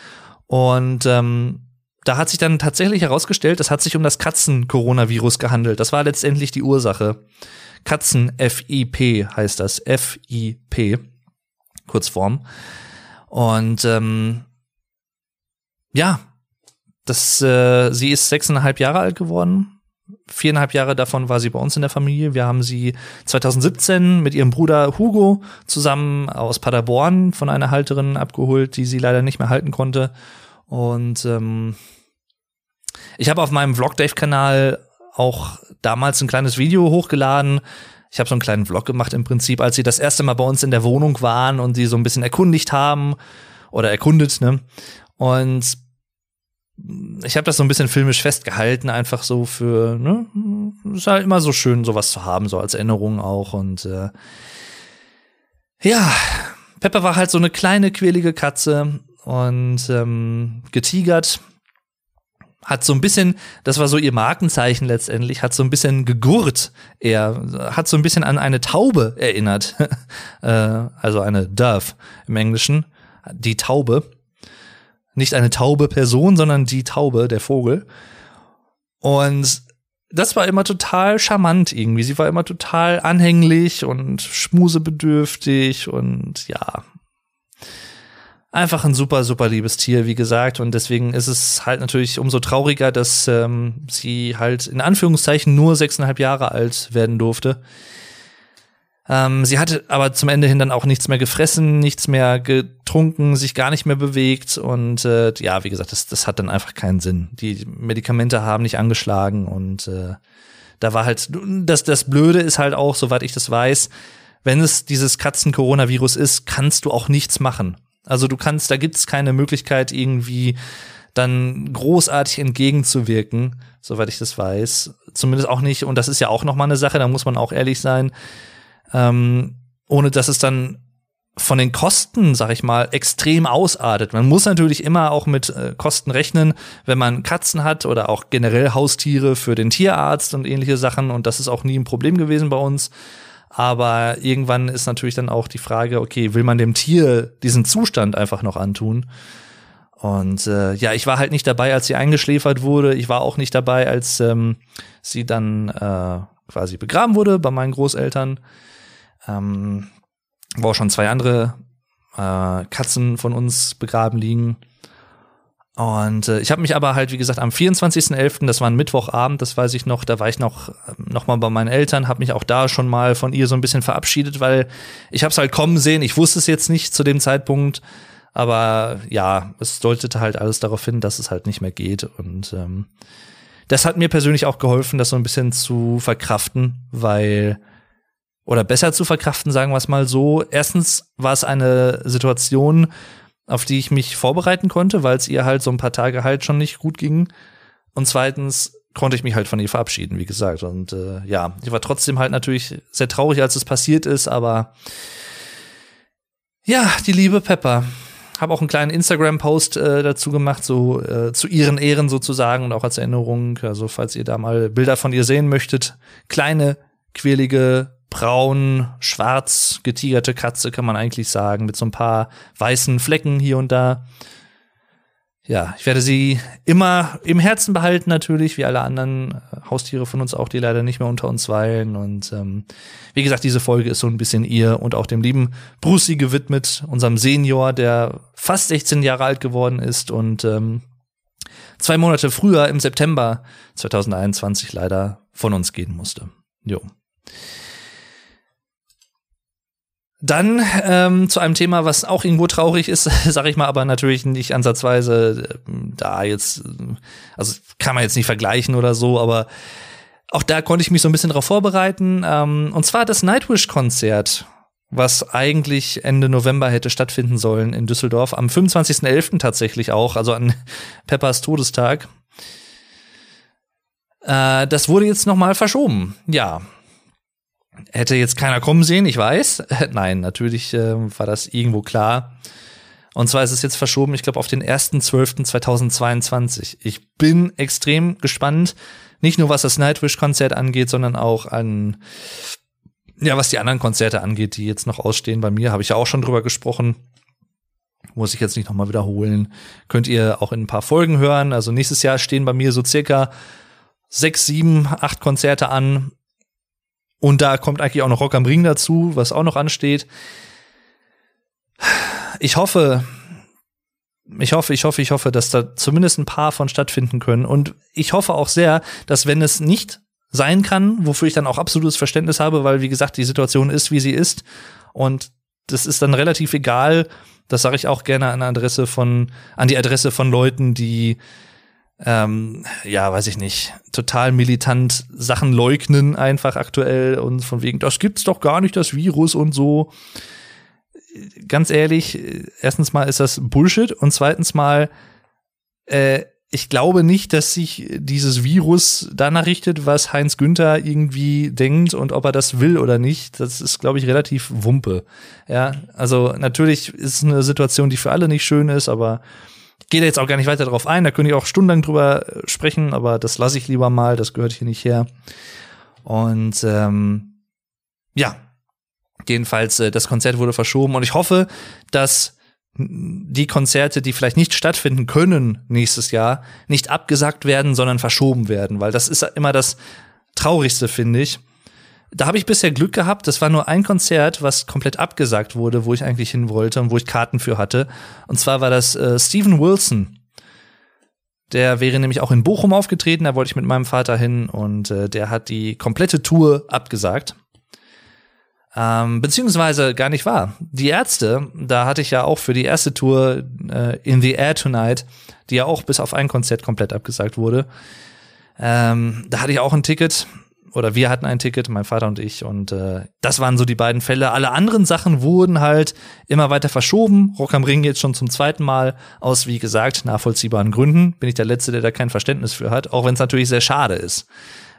Und ähm, da hat sich dann tatsächlich herausgestellt, es hat sich um das Katzen-Coronavirus gehandelt. Das war letztendlich die Ursache. Katzen-FIP heißt das. FIP. Kurzform. Und ähm, ja, das, äh, sie ist sechseinhalb Jahre alt geworden. Viereinhalb Jahre davon war sie bei uns in der Familie. Wir haben sie 2017 mit ihrem Bruder Hugo zusammen aus Paderborn von einer Halterin abgeholt, die sie leider nicht mehr halten konnte. Und ähm, ich habe auf meinem Vlog Dave-Kanal auch damals ein kleines Video hochgeladen. Ich habe so einen kleinen Vlog gemacht im Prinzip, als sie das erste Mal bei uns in der Wohnung waren und sie so ein bisschen erkundigt haben oder erkundet, ne? Und ich habe das so ein bisschen filmisch festgehalten, einfach so für, ne, ist halt immer so schön, sowas zu haben, so als Erinnerung auch. Und äh, ja, Pepper war halt so eine kleine, quälige Katze und ähm, getigert hat so ein bisschen, das war so ihr Markenzeichen letztendlich, hat so ein bisschen gegurrt. Er hat so ein bisschen an eine Taube erinnert. äh, also eine Dove im Englischen. Die Taube. Nicht eine taube Person, sondern die Taube, der Vogel. Und das war immer total charmant irgendwie. Sie war immer total anhänglich und schmusebedürftig und ja. Einfach ein super, super liebes Tier, wie gesagt. Und deswegen ist es halt natürlich umso trauriger, dass ähm, sie halt in Anführungszeichen nur sechseinhalb Jahre alt werden durfte. Ähm, sie hatte aber zum Ende hin dann auch nichts mehr gefressen, nichts mehr getrunken, sich gar nicht mehr bewegt und äh, ja, wie gesagt, das, das hat dann einfach keinen Sinn. Die Medikamente haben nicht angeschlagen und äh, da war halt, das, das Blöde ist halt auch, soweit ich das weiß, wenn es dieses Katzen-Coronavirus ist, kannst du auch nichts machen. Also du kannst, da gibt's keine Möglichkeit irgendwie dann großartig entgegenzuwirken, soweit ich das weiß. Zumindest auch nicht, und das ist ja auch nochmal eine Sache, da muss man auch ehrlich sein, ähm, ohne dass es dann von den Kosten, sag ich mal, extrem ausartet. Man muss natürlich immer auch mit äh, Kosten rechnen, wenn man Katzen hat oder auch generell Haustiere für den Tierarzt und ähnliche Sachen. Und das ist auch nie ein Problem gewesen bei uns. Aber irgendwann ist natürlich dann auch die Frage, okay, will man dem Tier diesen Zustand einfach noch antun? Und äh, ja, ich war halt nicht dabei, als sie eingeschläfert wurde. Ich war auch nicht dabei, als ähm, sie dann äh, quasi begraben wurde bei meinen Großeltern. Ähm, wo auch schon zwei andere äh, Katzen von uns begraben liegen. Und äh, ich habe mich aber halt, wie gesagt, am 24.11., das war ein Mittwochabend, das weiß ich noch, da war ich noch, ähm, noch mal bei meinen Eltern, habe mich auch da schon mal von ihr so ein bisschen verabschiedet, weil ich habe es halt kommen sehen. Ich wusste es jetzt nicht zu dem Zeitpunkt, aber ja, es deutete halt alles darauf hin, dass es halt nicht mehr geht. Und ähm, das hat mir persönlich auch geholfen, das so ein bisschen zu verkraften, weil oder besser zu verkraften, sagen wir es mal so. Erstens war es eine Situation, auf die ich mich vorbereiten konnte, weil es ihr halt so ein paar Tage halt schon nicht gut ging. Und zweitens konnte ich mich halt von ihr verabschieden, wie gesagt. Und äh, ja, ich war trotzdem halt natürlich sehr traurig, als es passiert ist, aber ja, die liebe Pepper. Habe auch einen kleinen Instagram-Post äh, dazu gemacht, so äh, zu ihren Ehren sozusagen und auch als Erinnerung. Also falls ihr da mal Bilder von ihr sehen möchtet, kleine, quirlige braun, schwarz getigerte Katze, kann man eigentlich sagen, mit so ein paar weißen Flecken hier und da. Ja, ich werde sie immer im Herzen behalten, natürlich, wie alle anderen äh, Haustiere von uns auch, die leider nicht mehr unter uns weilen. Und ähm, wie gesagt, diese Folge ist so ein bisschen ihr und auch dem lieben Brucey gewidmet, unserem Senior, der fast 16 Jahre alt geworden ist und ähm, zwei Monate früher, im September 2021, leider von uns gehen musste. Jo. Dann ähm, zu einem Thema, was auch irgendwo traurig ist, sage ich mal, aber natürlich nicht ansatzweise äh, da jetzt, also kann man jetzt nicht vergleichen oder so, aber auch da konnte ich mich so ein bisschen darauf vorbereiten. Ähm, und zwar das Nightwish-Konzert, was eigentlich Ende November hätte stattfinden sollen in Düsseldorf, am 25.11. tatsächlich auch, also an Peppers Todestag. Äh, das wurde jetzt noch mal verschoben. Ja, Hätte jetzt keiner kommen sehen, ich weiß. Nein, natürlich äh, war das irgendwo klar. Und zwar ist es jetzt verschoben, ich glaube, auf den 1.12.2022. Ich bin extrem gespannt. Nicht nur was das Nightwish-Konzert angeht, sondern auch an, ja, was die anderen Konzerte angeht, die jetzt noch ausstehen bei mir. Habe ich ja auch schon drüber gesprochen. Muss ich jetzt nicht nochmal wiederholen. Könnt ihr auch in ein paar Folgen hören. Also nächstes Jahr stehen bei mir so circa sechs, sieben, acht Konzerte an. Und da kommt eigentlich auch noch Rock am Ring dazu, was auch noch ansteht. Ich hoffe, ich hoffe, ich hoffe, ich hoffe, dass da zumindest ein paar von stattfinden können. Und ich hoffe auch sehr, dass wenn es nicht sein kann, wofür ich dann auch absolutes Verständnis habe, weil wie gesagt, die Situation ist, wie sie ist. Und das ist dann relativ egal. Das sage ich auch gerne an Adresse von, an die Adresse von Leuten, die ähm, ja, weiß ich nicht, total militant Sachen leugnen einfach aktuell und von wegen, das gibt's doch gar nicht, das Virus und so. Ganz ehrlich, erstens mal ist das Bullshit und zweitens mal, äh, ich glaube nicht, dass sich dieses Virus danach richtet, was Heinz Günther irgendwie denkt und ob er das will oder nicht. Das ist, glaube ich, relativ Wumpe. Ja, also natürlich ist es eine Situation, die für alle nicht schön ist, aber gehe da jetzt auch gar nicht weiter drauf ein, da könnte ich auch stundenlang drüber äh, sprechen, aber das lasse ich lieber mal, das gehört hier nicht her. Und ähm, ja, jedenfalls, äh, das Konzert wurde verschoben und ich hoffe, dass die Konzerte, die vielleicht nicht stattfinden können nächstes Jahr, nicht abgesagt werden, sondern verschoben werden, weil das ist immer das Traurigste, finde ich. Da habe ich bisher Glück gehabt. Das war nur ein Konzert, was komplett abgesagt wurde, wo ich eigentlich hin wollte und wo ich Karten für hatte. Und zwar war das äh, Steven Wilson. Der wäre nämlich auch in Bochum aufgetreten. Da wollte ich mit meinem Vater hin und äh, der hat die komplette Tour abgesagt. Ähm, beziehungsweise gar nicht wahr. Die Ärzte, da hatte ich ja auch für die erste Tour äh, In the Air Tonight, die ja auch bis auf ein Konzert komplett abgesagt wurde. Ähm, da hatte ich auch ein Ticket oder wir hatten ein Ticket, mein Vater und ich, und äh, das waren so die beiden Fälle. Alle anderen Sachen wurden halt immer weiter verschoben. Rock am Ring jetzt schon zum zweiten Mal aus, wie gesagt, nachvollziehbaren Gründen. Bin ich der Letzte, der da kein Verständnis für hat, auch wenn es natürlich sehr schade ist.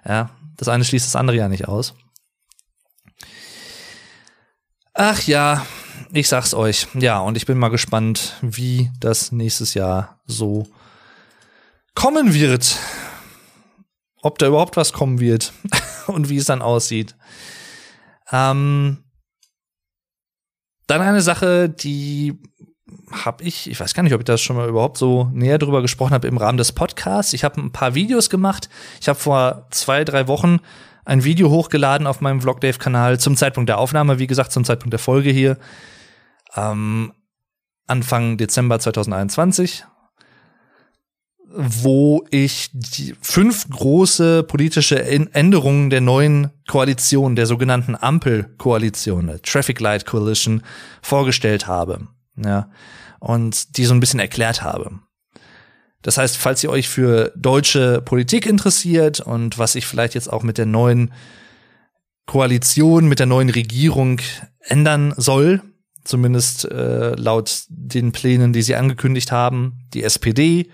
Ja, das eine schließt das andere ja nicht aus. Ach ja, ich sag's euch. Ja, und ich bin mal gespannt, wie das nächstes Jahr so kommen wird ob da überhaupt was kommen wird und wie es dann aussieht. Ähm, dann eine Sache, die habe ich, ich weiß gar nicht, ob ich das schon mal überhaupt so näher drüber gesprochen habe im Rahmen des Podcasts. Ich habe ein paar Videos gemacht. Ich habe vor zwei, drei Wochen ein Video hochgeladen auf meinem Vlogdave-Kanal zum Zeitpunkt der Aufnahme, wie gesagt, zum Zeitpunkt der Folge hier. Ähm, Anfang Dezember 2021 wo ich die fünf große politische Änderungen der neuen Koalition, der sogenannten Ampel-Koalition, der Traffic Light Coalition, vorgestellt habe. Ja, und die so ein bisschen erklärt habe. Das heißt, falls ihr euch für deutsche Politik interessiert und was sich vielleicht jetzt auch mit der neuen Koalition, mit der neuen Regierung ändern soll, zumindest äh, laut den Plänen, die sie angekündigt haben, die SPD,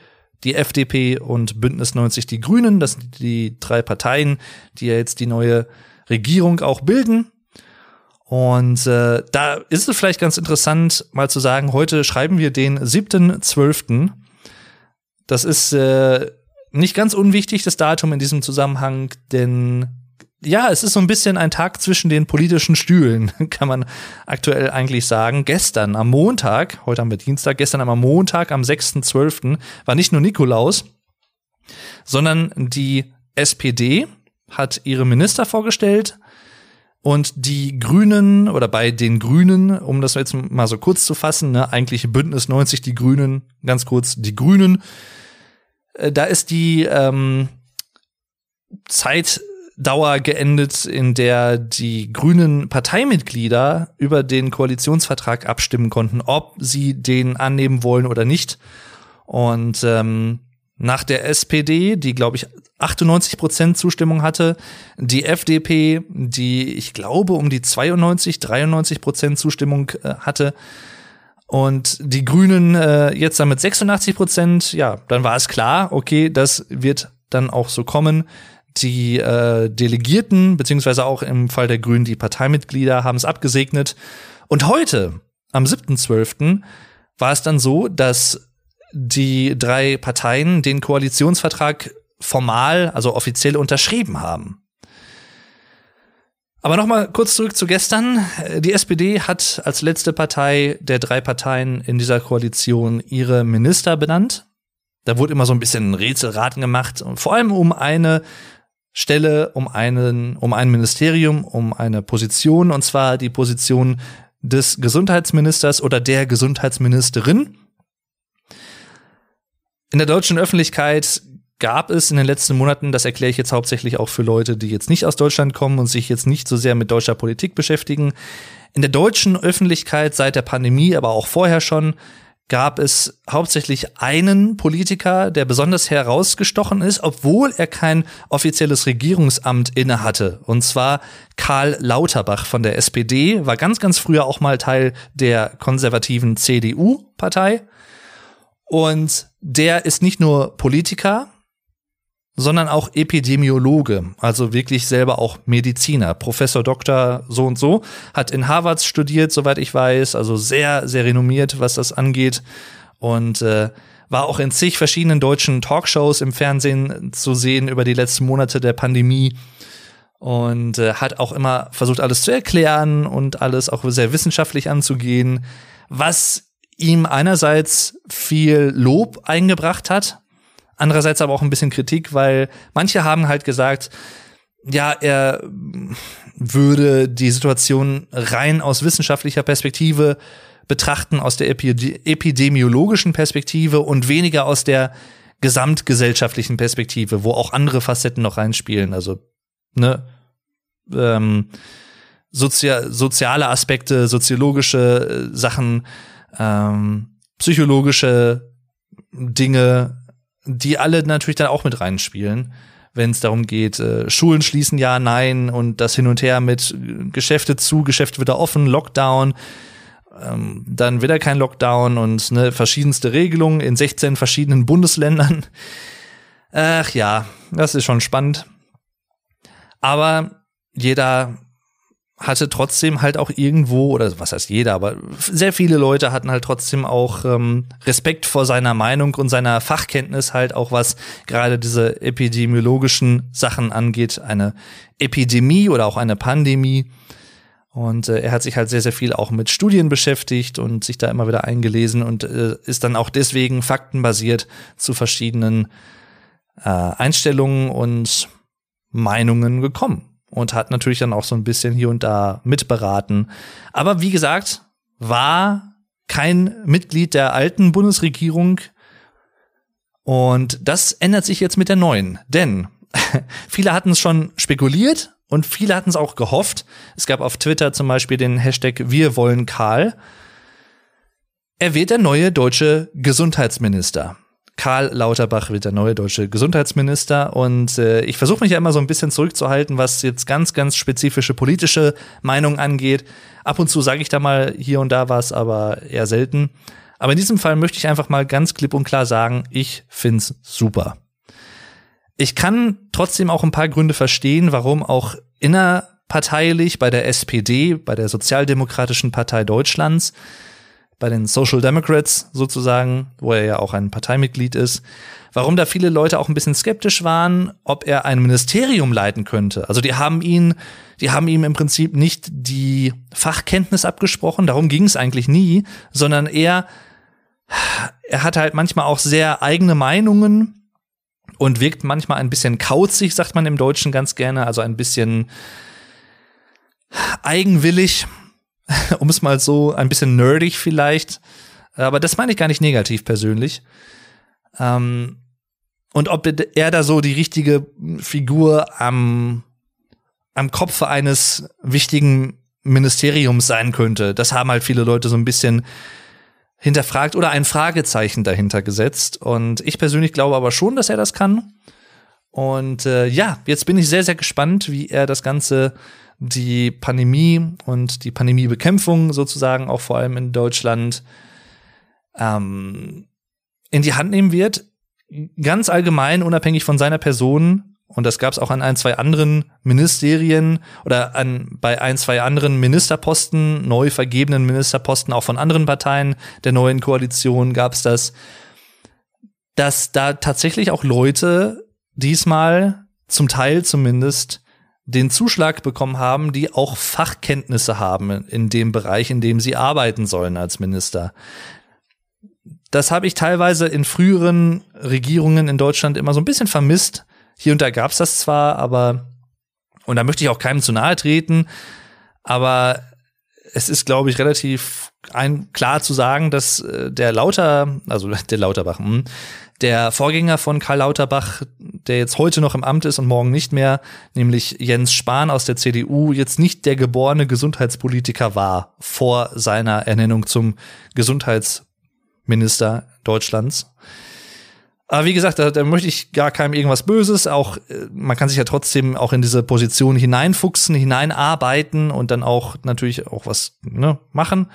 die FDP und Bündnis 90 Die Grünen. Das sind die drei Parteien, die ja jetzt die neue Regierung auch bilden. Und äh, da ist es vielleicht ganz interessant, mal zu sagen, heute schreiben wir den 7.12. Das ist äh, nicht ganz unwichtig, das Datum in diesem Zusammenhang, denn ja, es ist so ein bisschen ein Tag zwischen den politischen Stühlen, kann man aktuell eigentlich sagen. Gestern am Montag, heute haben wir Dienstag, gestern am Montag, am 6.12. war nicht nur Nikolaus, sondern die SPD hat ihre Minister vorgestellt und die Grünen oder bei den Grünen, um das jetzt mal so kurz zu fassen, ne, eigentlich Bündnis 90, die Grünen, ganz kurz, die Grünen, äh, da ist die ähm, Zeit Dauer geendet, in der die grünen Parteimitglieder über den Koalitionsvertrag abstimmen konnten, ob sie den annehmen wollen oder nicht. Und ähm, nach der SPD, die glaube ich 98 Prozent Zustimmung hatte, die FDP, die ich glaube um die 92, 93 Prozent Zustimmung äh, hatte, und die Grünen äh, jetzt dann mit 86 Prozent, ja, dann war es klar, okay, das wird dann auch so kommen. Die äh, Delegierten, beziehungsweise auch im Fall der Grünen die Parteimitglieder, haben es abgesegnet. Und heute, am 7.12., war es dann so, dass die drei Parteien den Koalitionsvertrag formal, also offiziell unterschrieben haben. Aber noch mal kurz zurück zu gestern. Die SPD hat als letzte Partei der drei Parteien in dieser Koalition ihre Minister benannt. Da wurde immer so ein bisschen Rätselraten gemacht, vor allem um eine Stelle um einen, um ein Ministerium, um eine Position, und zwar die Position des Gesundheitsministers oder der Gesundheitsministerin. In der deutschen Öffentlichkeit gab es in den letzten Monaten, das erkläre ich jetzt hauptsächlich auch für Leute, die jetzt nicht aus Deutschland kommen und sich jetzt nicht so sehr mit deutscher Politik beschäftigen. In der deutschen Öffentlichkeit seit der Pandemie, aber auch vorher schon, gab es hauptsächlich einen Politiker, der besonders herausgestochen ist, obwohl er kein offizielles Regierungsamt innehatte. Und zwar Karl Lauterbach von der SPD, war ganz, ganz früher auch mal Teil der konservativen CDU-Partei. Und der ist nicht nur Politiker, sondern auch Epidemiologe, also wirklich selber auch Mediziner, Professor Doktor so und so, hat in Harvard studiert, soweit ich weiß, also sehr, sehr renommiert, was das angeht. Und äh, war auch in zig verschiedenen deutschen Talkshows im Fernsehen zu sehen über die letzten Monate der Pandemie. Und äh, hat auch immer versucht, alles zu erklären und alles auch sehr wissenschaftlich anzugehen, was ihm einerseits viel Lob eingebracht hat, andererseits aber auch ein bisschen Kritik, weil manche haben halt gesagt, ja, er würde die Situation rein aus wissenschaftlicher Perspektive betrachten, aus der epidemiologischen Perspektive und weniger aus der gesamtgesellschaftlichen Perspektive, wo auch andere Facetten noch reinspielen. Also, ne, ähm, sozia soziale Aspekte, soziologische äh, Sachen, ähm, psychologische Dinge, die alle natürlich dann auch mit reinspielen, wenn es darum geht, äh, Schulen schließen ja, nein und das hin und her mit Geschäfte zu, Geschäfte wieder offen, Lockdown, ähm, dann wieder kein Lockdown und ne, verschiedenste Regelungen in 16 verschiedenen Bundesländern. Ach ja, das ist schon spannend. Aber jeder hatte trotzdem halt auch irgendwo, oder was heißt jeder, aber sehr viele Leute hatten halt trotzdem auch ähm, Respekt vor seiner Meinung und seiner Fachkenntnis halt auch was gerade diese epidemiologischen Sachen angeht, eine Epidemie oder auch eine Pandemie. Und äh, er hat sich halt sehr, sehr viel auch mit Studien beschäftigt und sich da immer wieder eingelesen und äh, ist dann auch deswegen faktenbasiert zu verschiedenen äh, Einstellungen und Meinungen gekommen und hat natürlich dann auch so ein bisschen hier und da mitberaten. Aber wie gesagt, war kein Mitglied der alten Bundesregierung. Und das ändert sich jetzt mit der neuen. Denn viele hatten es schon spekuliert und viele hatten es auch gehofft. Es gab auf Twitter zum Beispiel den Hashtag Wir wollen Karl. Er wird der neue deutsche Gesundheitsminister. Karl Lauterbach wird der neue deutsche Gesundheitsminister. Und äh, ich versuche mich ja immer so ein bisschen zurückzuhalten, was jetzt ganz, ganz spezifische politische Meinungen angeht. Ab und zu sage ich da mal hier und da was, aber eher selten. Aber in diesem Fall möchte ich einfach mal ganz klipp und klar sagen, ich find's super. Ich kann trotzdem auch ein paar Gründe verstehen, warum auch innerparteilich bei der SPD, bei der Sozialdemokratischen Partei Deutschlands, bei den Social Democrats sozusagen, wo er ja auch ein Parteimitglied ist, warum da viele Leute auch ein bisschen skeptisch waren, ob er ein Ministerium leiten könnte. Also die haben ihn, die haben ihm im Prinzip nicht die Fachkenntnis abgesprochen, darum ging es eigentlich nie, sondern eher, er hat halt manchmal auch sehr eigene Meinungen und wirkt manchmal ein bisschen kauzig, sagt man im Deutschen ganz gerne, also ein bisschen eigenwillig um es mal so ein bisschen nerdig vielleicht. Aber das meine ich gar nicht negativ persönlich. Ähm, und ob er da so die richtige Figur am, am Kopf eines wichtigen Ministeriums sein könnte, das haben halt viele Leute so ein bisschen hinterfragt oder ein Fragezeichen dahinter gesetzt. Und ich persönlich glaube aber schon, dass er das kann. Und äh, ja, jetzt bin ich sehr, sehr gespannt, wie er das Ganze die Pandemie und die Pandemiebekämpfung sozusagen auch vor allem in Deutschland ähm, in die Hand nehmen wird. Ganz allgemein, unabhängig von seiner Person. Und das gab es auch an ein, zwei anderen Ministerien oder an bei ein, zwei anderen Ministerposten, neu vergebenen Ministerposten auch von anderen Parteien der neuen Koalition gab es das, dass da tatsächlich auch Leute diesmal zum Teil zumindest den Zuschlag bekommen haben, die auch Fachkenntnisse haben in dem Bereich, in dem sie arbeiten sollen als Minister. Das habe ich teilweise in früheren Regierungen in Deutschland immer so ein bisschen vermisst. Hier und da gab es das zwar, aber, und da möchte ich auch keinem zu nahe treten, aber es ist, glaube ich, relativ ein, klar zu sagen, dass äh, der Lauter, also der Lauterbach, mh, hm, der Vorgänger von Karl Lauterbach, der jetzt heute noch im Amt ist und morgen nicht mehr, nämlich Jens Spahn aus der CDU, jetzt nicht der geborene Gesundheitspolitiker war vor seiner Ernennung zum Gesundheitsminister Deutschlands. Aber wie gesagt, da, da möchte ich gar keinem irgendwas Böses. Auch äh, man kann sich ja trotzdem auch in diese Position hineinfuchsen, hineinarbeiten und dann auch natürlich auch was ne, machen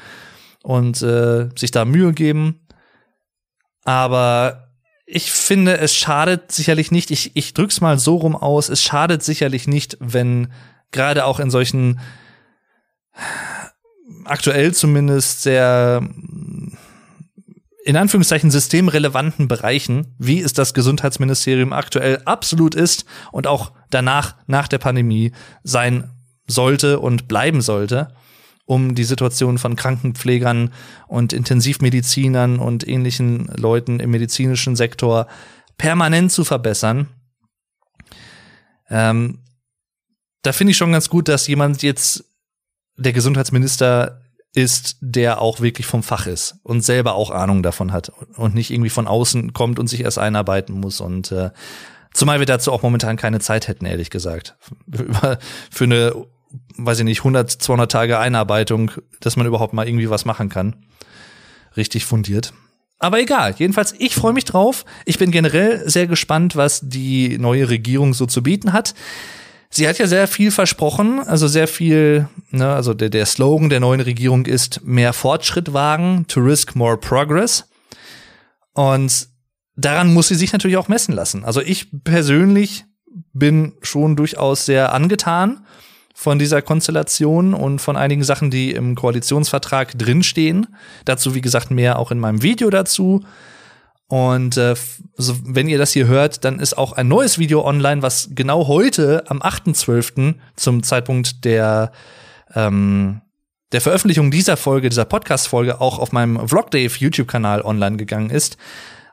und äh, sich da Mühe geben. Aber ich finde, es schadet sicherlich nicht, ich, ich drück's mal so rum aus, es schadet sicherlich nicht, wenn gerade auch in solchen aktuell zumindest sehr in Anführungszeichen systemrelevanten Bereichen, wie es das Gesundheitsministerium aktuell absolut ist und auch danach, nach der Pandemie sein sollte und bleiben sollte. Um die Situation von Krankenpflegern und Intensivmedizinern und ähnlichen Leuten im medizinischen Sektor permanent zu verbessern. Ähm, da finde ich schon ganz gut, dass jemand jetzt der Gesundheitsminister ist, der auch wirklich vom Fach ist und selber auch Ahnung davon hat und nicht irgendwie von außen kommt und sich erst einarbeiten muss. Und äh, zumal wir dazu auch momentan keine Zeit hätten, ehrlich gesagt. Für eine, weiß ich nicht, 100, 200 Tage Einarbeitung, dass man überhaupt mal irgendwie was machen kann. Richtig fundiert. Aber egal, jedenfalls, ich freue mich drauf. Ich bin generell sehr gespannt, was die neue Regierung so zu bieten hat. Sie hat ja sehr viel versprochen, also sehr viel, ne, also der, der Slogan der neuen Regierung ist mehr Fortschritt wagen, to risk more progress. Und daran muss sie sich natürlich auch messen lassen. Also ich persönlich bin schon durchaus sehr angetan von dieser Konstellation und von einigen Sachen, die im Koalitionsvertrag drinstehen. Dazu, wie gesagt, mehr auch in meinem Video dazu. Und äh, so, wenn ihr das hier hört, dann ist auch ein neues Video online, was genau heute am 8.12. zum Zeitpunkt der ähm, der Veröffentlichung dieser Folge, dieser Podcast-Folge auch auf meinem Vlogdave YouTube-Kanal online gegangen ist.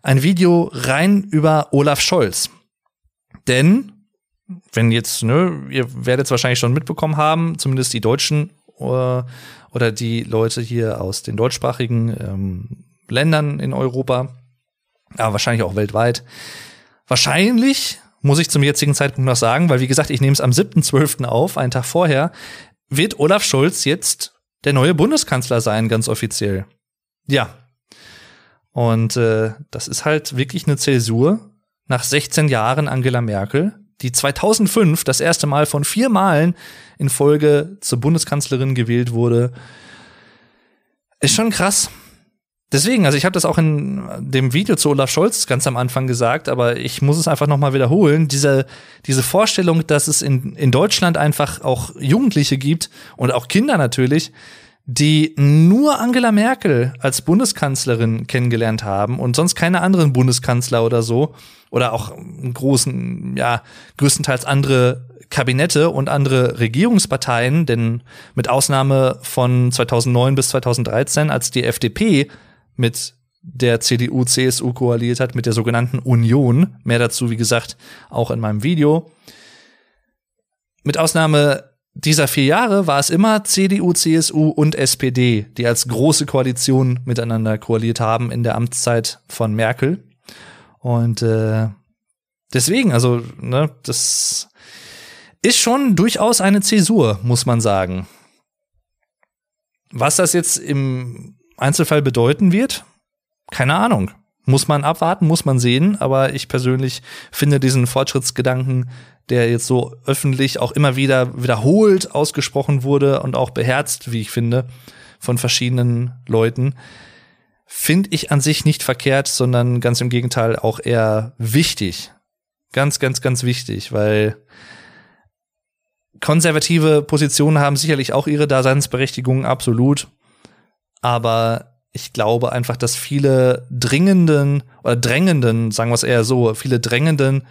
Ein Video rein über Olaf Scholz. Denn, wenn jetzt, ne, ihr werdet es wahrscheinlich schon mitbekommen haben, zumindest die Deutschen äh, oder die Leute hier aus den deutschsprachigen ähm, Ländern in Europa, aber wahrscheinlich auch weltweit. Wahrscheinlich, muss ich zum jetzigen Zeitpunkt noch sagen, weil wie gesagt, ich nehme es am 7.12. auf, einen Tag vorher, wird Olaf Scholz jetzt der neue Bundeskanzler sein, ganz offiziell. Ja. Und äh, das ist halt wirklich eine Zäsur. Nach 16 Jahren Angela Merkel, die 2005 das erste Mal von vier Malen in Folge zur Bundeskanzlerin gewählt wurde, ist schon krass. Deswegen, also ich habe das auch in dem Video zu Olaf Scholz ganz am Anfang gesagt, aber ich muss es einfach nochmal wiederholen. Diese, diese Vorstellung, dass es in, in Deutschland einfach auch Jugendliche gibt und auch Kinder natürlich, die nur Angela Merkel als Bundeskanzlerin kennengelernt haben und sonst keine anderen Bundeskanzler oder so oder auch großen, ja, größtenteils andere Kabinette und andere Regierungsparteien, denn mit Ausnahme von 2009 bis 2013, als die FDP mit der CDU, CSU koaliert hat, mit der sogenannten Union. Mehr dazu, wie gesagt, auch in meinem Video. Mit Ausnahme dieser vier Jahre war es immer CDU, CSU und SPD, die als große Koalition miteinander koaliert haben in der Amtszeit von Merkel. Und äh, deswegen, also, ne, das ist schon durchaus eine Zäsur, muss man sagen. Was das jetzt im Einzelfall bedeuten wird? Keine Ahnung. Muss man abwarten, muss man sehen, aber ich persönlich finde diesen Fortschrittsgedanken, der jetzt so öffentlich auch immer wieder wiederholt ausgesprochen wurde und auch beherzt, wie ich finde, von verschiedenen Leuten, finde ich an sich nicht verkehrt, sondern ganz im Gegenteil auch eher wichtig. Ganz, ganz, ganz wichtig, weil konservative Positionen haben sicherlich auch ihre Daseinsberechtigung, absolut. Aber ich glaube einfach, dass viele dringenden oder drängenden, sagen wir es eher so, viele drängenden,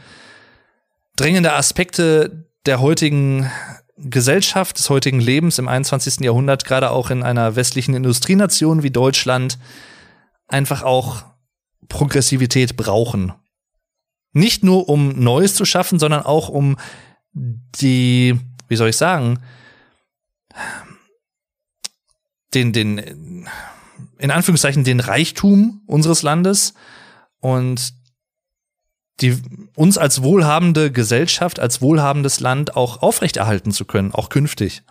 drängende Aspekte der heutigen Gesellschaft, des heutigen Lebens im 21. Jahrhundert, gerade auch in einer westlichen Industrienation wie Deutschland, einfach auch Progressivität brauchen. Nicht nur um Neues zu schaffen, sondern auch um die, wie soll ich sagen, den, den, in Anführungszeichen, den Reichtum unseres Landes und die, uns als wohlhabende Gesellschaft, als wohlhabendes Land auch aufrechterhalten zu können, auch künftig.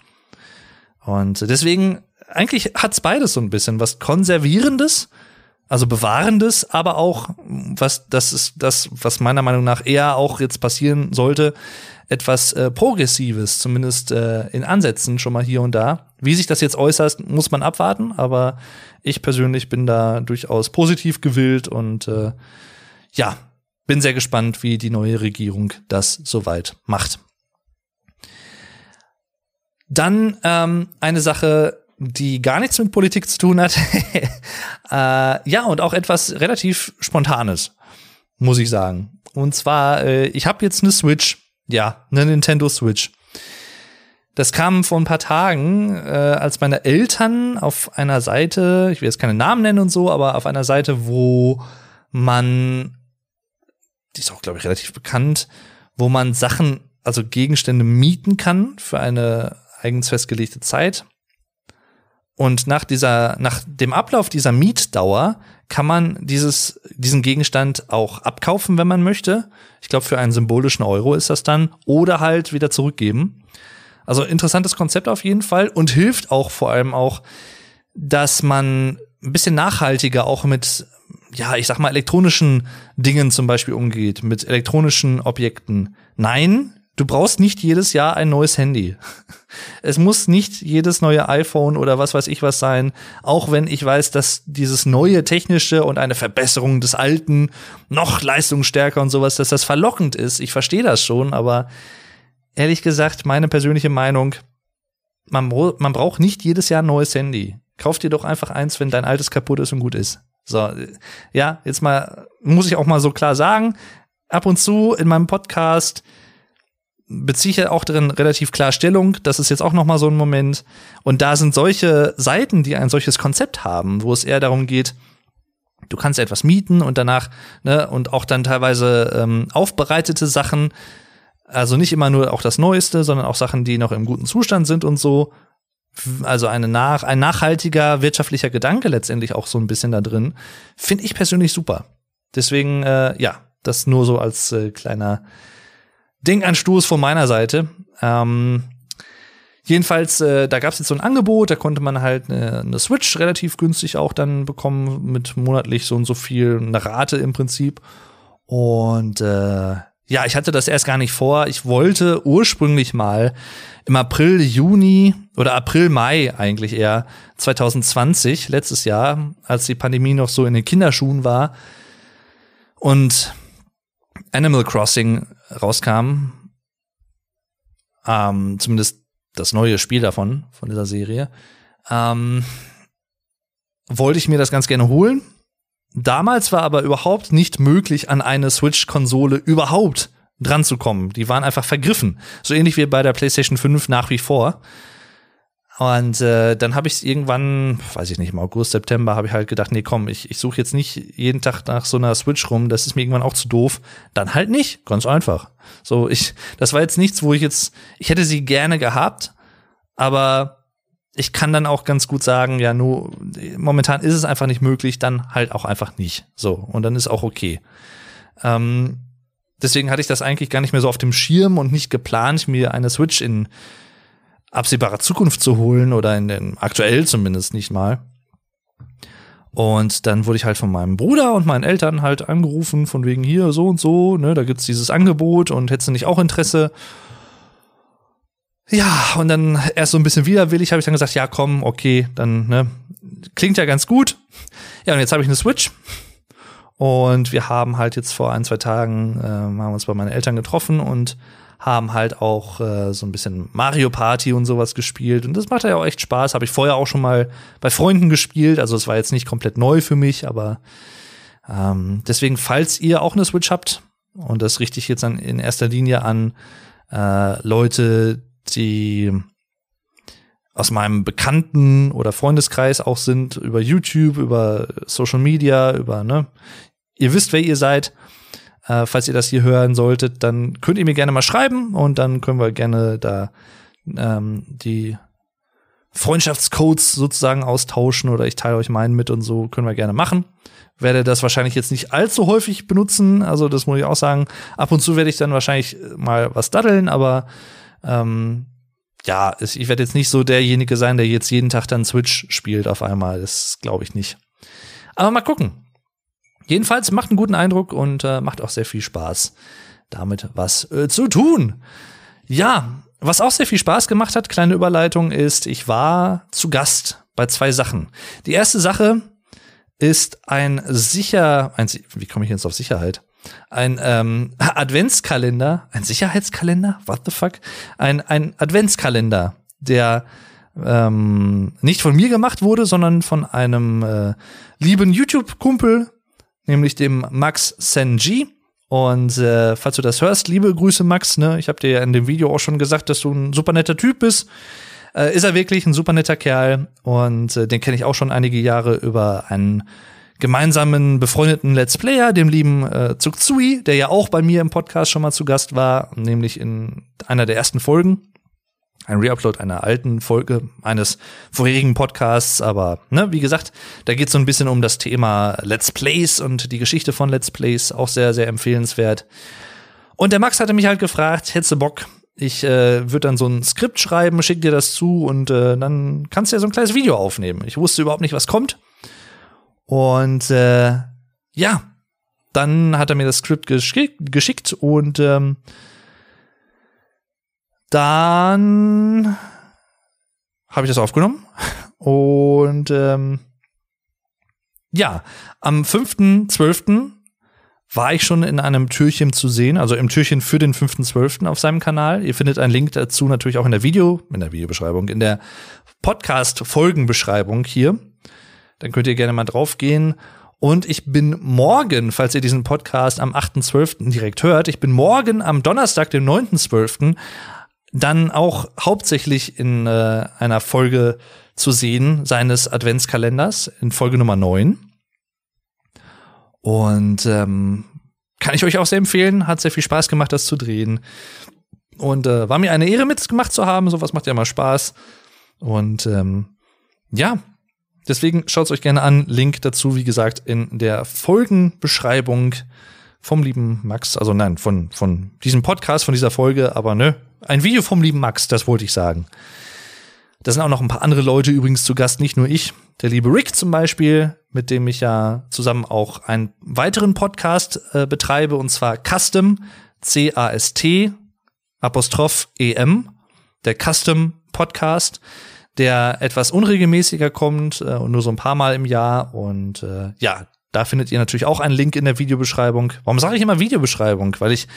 Und deswegen, eigentlich hat's beides so ein bisschen was Konservierendes, also Bewahrendes, aber auch, was, das ist das, was meiner Meinung nach eher auch jetzt passieren sollte, etwas äh, Progressives, zumindest äh, in Ansätzen schon mal hier und da. Wie sich das jetzt äußert, muss man abwarten, aber ich persönlich bin da durchaus positiv gewillt und äh, ja, bin sehr gespannt, wie die neue Regierung das soweit macht. Dann ähm, eine Sache, die gar nichts mit Politik zu tun hat. äh, ja, und auch etwas relativ Spontanes, muss ich sagen. Und zwar, äh, ich habe jetzt eine Switch ja, eine Nintendo Switch. Das kam vor ein paar Tagen, äh, als meine Eltern auf einer Seite, ich will jetzt keine Namen nennen und so, aber auf einer Seite, wo man, die ist auch, glaube ich, relativ bekannt, wo man Sachen, also Gegenstände mieten kann für eine eigens festgelegte Zeit. Und nach dieser, nach dem Ablauf dieser Mietdauer kann man dieses, diesen Gegenstand auch abkaufen, wenn man möchte. Ich glaube, für einen symbolischen Euro ist das dann. Oder halt wieder zurückgeben. Also interessantes Konzept auf jeden Fall und hilft auch vor allem auch, dass man ein bisschen nachhaltiger auch mit, ja, ich sag mal, elektronischen Dingen zum Beispiel umgeht, mit elektronischen Objekten. Nein, du brauchst nicht jedes Jahr ein neues Handy. Es muss nicht jedes neue iPhone oder was weiß ich was sein, auch wenn ich weiß, dass dieses neue technische und eine Verbesserung des alten noch leistungsstärker und sowas, dass das verlockend ist. Ich verstehe das schon, aber ehrlich gesagt, meine persönliche Meinung, man, man braucht nicht jedes Jahr ein neues Handy. Kauf dir doch einfach eins, wenn dein altes kaputt ist und gut ist. So, ja, jetzt mal, muss ich auch mal so klar sagen, ab und zu in meinem Podcast beziehe ich ja auch drin relativ klar Stellung. Das ist jetzt auch noch mal so ein Moment. Und da sind solche Seiten, die ein solches Konzept haben, wo es eher darum geht, du kannst etwas mieten und danach, ne, und auch dann teilweise ähm, aufbereitete Sachen, also nicht immer nur auch das Neueste, sondern auch Sachen, die noch im guten Zustand sind und so. Also eine nach, ein nachhaltiger wirtschaftlicher Gedanke letztendlich auch so ein bisschen da drin. Finde ich persönlich super. Deswegen, äh, ja, das nur so als äh, kleiner Denkanstoß von meiner Seite. Ähm, jedenfalls, äh, da gab es jetzt so ein Angebot, da konnte man halt eine, eine Switch relativ günstig auch dann bekommen, mit monatlich so und so viel, eine Rate im Prinzip. Und äh, ja, ich hatte das erst gar nicht vor. Ich wollte ursprünglich mal im April, Juni oder April, Mai eigentlich eher 2020, letztes Jahr, als die Pandemie noch so in den Kinderschuhen war und Animal Crossing rauskam, ähm, zumindest das neue Spiel davon, von dieser Serie, ähm, wollte ich mir das ganz gerne holen Damals war aber überhaupt nicht möglich, an eine Switch-Konsole überhaupt dran zu kommen. Die waren einfach vergriffen. So ähnlich wie bei der PlayStation 5 nach wie vor. Und äh, dann habe ich irgendwann, weiß ich nicht, im August, September, habe ich halt gedacht, nee, komm, ich, ich suche jetzt nicht jeden Tag nach so einer Switch rum, das ist mir irgendwann auch zu doof. Dann halt nicht, ganz einfach. So, ich, das war jetzt nichts, wo ich jetzt, ich hätte sie gerne gehabt, aber ich kann dann auch ganz gut sagen, ja, nur momentan ist es einfach nicht möglich, dann halt auch einfach nicht. So, und dann ist auch okay. Ähm, deswegen hatte ich das eigentlich gar nicht mehr so auf dem Schirm und nicht geplant, mir eine Switch in absehbarer Zukunft zu holen oder in den aktuell zumindest nicht mal. Und dann wurde ich halt von meinem Bruder und meinen Eltern halt angerufen, von wegen hier so und so, ne, da gibt's dieses Angebot und hättest du nicht auch Interesse? Ja, und dann erst so ein bisschen widerwillig habe ich dann gesagt, ja, komm, okay, dann, ne, klingt ja ganz gut. Ja, und jetzt habe ich eine Switch. Und wir haben halt jetzt vor ein, zwei Tagen, äh, haben uns bei meinen Eltern getroffen und haben halt auch äh, so ein bisschen Mario Party und sowas gespielt. Und das macht ja auch echt Spaß. Habe ich vorher auch schon mal bei Freunden gespielt. Also es war jetzt nicht komplett neu für mich, aber ähm, deswegen, falls ihr auch eine Switch habt, und das richte ich jetzt dann in erster Linie an äh, Leute, die aus meinem Bekannten- oder Freundeskreis auch sind, über YouTube, über Social Media, über, ne, ihr wisst, wer ihr seid. Äh, falls ihr das hier hören solltet, dann könnt ihr mir gerne mal schreiben und dann können wir gerne da ähm, die Freundschaftscodes sozusagen austauschen oder ich teile euch meinen mit und so können wir gerne machen. Werde das wahrscheinlich jetzt nicht allzu häufig benutzen, also das muss ich auch sagen. Ab und zu werde ich dann wahrscheinlich mal was daddeln, aber ähm, ja, ich werde jetzt nicht so derjenige sein, der jetzt jeden Tag dann Switch spielt auf einmal. Das glaube ich nicht. Aber mal gucken. Jedenfalls macht einen guten Eindruck und äh, macht auch sehr viel Spaß, damit was äh, zu tun. Ja, was auch sehr viel Spaß gemacht hat, kleine Überleitung, ist, ich war zu Gast bei zwei Sachen. Die erste Sache ist ein sicher, ein, wie komme ich jetzt auf Sicherheit? ein ähm, Adventskalender, ein Sicherheitskalender, what the fuck? Ein, ein Adventskalender, der ähm, nicht von mir gemacht wurde, sondern von einem äh, lieben YouTube-Kumpel, nämlich dem Max Senji. Und äh, falls du das hörst, liebe Grüße, Max. Ne? Ich habe dir ja in dem Video auch schon gesagt, dass du ein super netter Typ bist. Äh, ist er wirklich ein super netter Kerl. Und äh, den kenne ich auch schon einige Jahre über einen gemeinsamen befreundeten Let's Player, dem lieben äh, Zugzui, der ja auch bei mir im Podcast schon mal zu Gast war, nämlich in einer der ersten Folgen. Ein Reupload einer alten Folge eines vorherigen Podcasts, aber ne, wie gesagt, da geht es so ein bisschen um das Thema Let's Plays und die Geschichte von Let's Plays, auch sehr, sehr empfehlenswert. Und der Max hatte mich halt gefragt, hättest du Bock, ich äh, würde dann so ein Skript schreiben, schick dir das zu und äh, dann kannst du ja so ein kleines Video aufnehmen. Ich wusste überhaupt nicht, was kommt. Und äh, ja, dann hat er mir das Skript geschick geschickt und ähm, dann habe ich das aufgenommen und ähm, ja, am 5.12. war ich schon in einem Türchen zu sehen, also im Türchen für den 5.12. auf seinem Kanal. Ihr findet einen Link dazu natürlich auch in der Video, in der Videobeschreibung, in der Podcast-Folgenbeschreibung hier. Dann könnt ihr gerne mal draufgehen. Und ich bin morgen, falls ihr diesen Podcast am 8.12. direkt hört, ich bin morgen am Donnerstag, dem 9.12., dann auch hauptsächlich in äh, einer Folge zu sehen seines Adventskalenders, in Folge Nummer 9. Und ähm, kann ich euch auch sehr empfehlen. Hat sehr viel Spaß gemacht, das zu drehen. Und äh, war mir eine Ehre, mitgemacht zu haben. Sowas macht ja immer Spaß. Und ähm, ja, Deswegen schaut es euch gerne an. Link dazu, wie gesagt, in der Folgenbeschreibung vom lieben Max. Also nein, von, von diesem Podcast, von dieser Folge, aber ne, ein Video vom lieben Max, das wollte ich sagen. Da sind auch noch ein paar andere Leute übrigens zu Gast, nicht nur ich. Der liebe Rick zum Beispiel, mit dem ich ja zusammen auch einen weiteren Podcast äh, betreibe, und zwar Custom, C-A-S-T, Apostroph E-M, der Custom Podcast der etwas unregelmäßiger kommt äh, und nur so ein paar Mal im Jahr. Und äh, ja, da findet ihr natürlich auch einen Link in der Videobeschreibung. Warum sage ich immer Videobeschreibung? Weil ich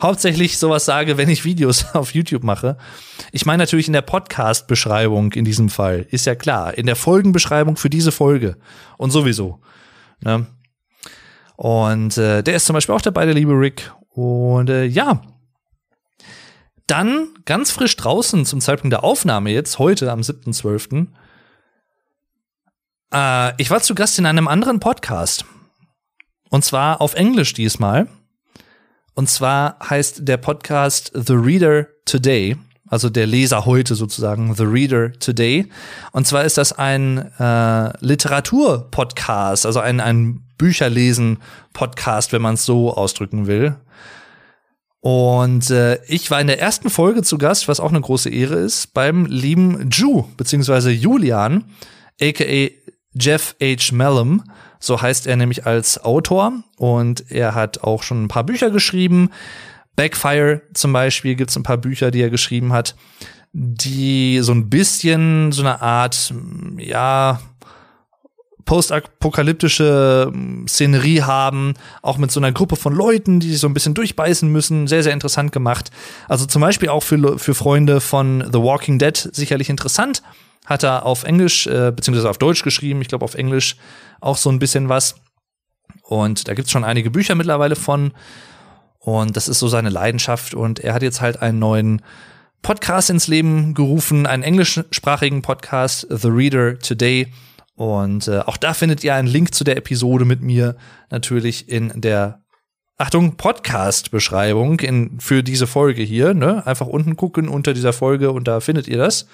hauptsächlich sowas sage, wenn ich Videos auf YouTube mache. Ich meine natürlich in der Podcast-Beschreibung in diesem Fall. Ist ja klar. In der Folgenbeschreibung für diese Folge. Und sowieso. Ne? Und äh, der ist zum Beispiel auch dabei, der liebe Rick. Und äh, ja, dann ganz frisch draußen zum Zeitpunkt der Aufnahme jetzt, heute am 7.12. Äh, ich war zu Gast in einem anderen Podcast. Und zwar auf Englisch diesmal. Und zwar heißt der Podcast The Reader Today, also der Leser heute sozusagen, The Reader Today. Und zwar ist das ein äh, Literatur-Podcast, also ein, ein Bücherlesen-Podcast, wenn man es so ausdrücken will. Und äh, ich war in der ersten Folge zu Gast, was auch eine große Ehre ist, beim lieben Ju, beziehungsweise Julian, aka Jeff H. Mellum. So heißt er nämlich als Autor. Und er hat auch schon ein paar Bücher geschrieben. Backfire zum Beispiel gibt es ein paar Bücher, die er geschrieben hat, die so ein bisschen so eine Art, ja, postapokalyptische ähm, Szenerie haben, auch mit so einer Gruppe von Leuten, die sich so ein bisschen durchbeißen müssen. Sehr, sehr interessant gemacht. Also zum Beispiel auch für, für Freunde von The Walking Dead sicherlich interessant. Hat er auf Englisch, äh, beziehungsweise auf Deutsch geschrieben, ich glaube auf Englisch auch so ein bisschen was. Und da gibt's schon einige Bücher mittlerweile von. Und das ist so seine Leidenschaft. Und er hat jetzt halt einen neuen Podcast ins Leben gerufen, einen englischsprachigen Podcast, The Reader Today und äh, auch da findet ihr einen Link zu der Episode mit mir natürlich in der Achtung, Podcast-Beschreibung für diese Folge hier. Ne? Einfach unten gucken unter dieser Folge und da findet ihr das.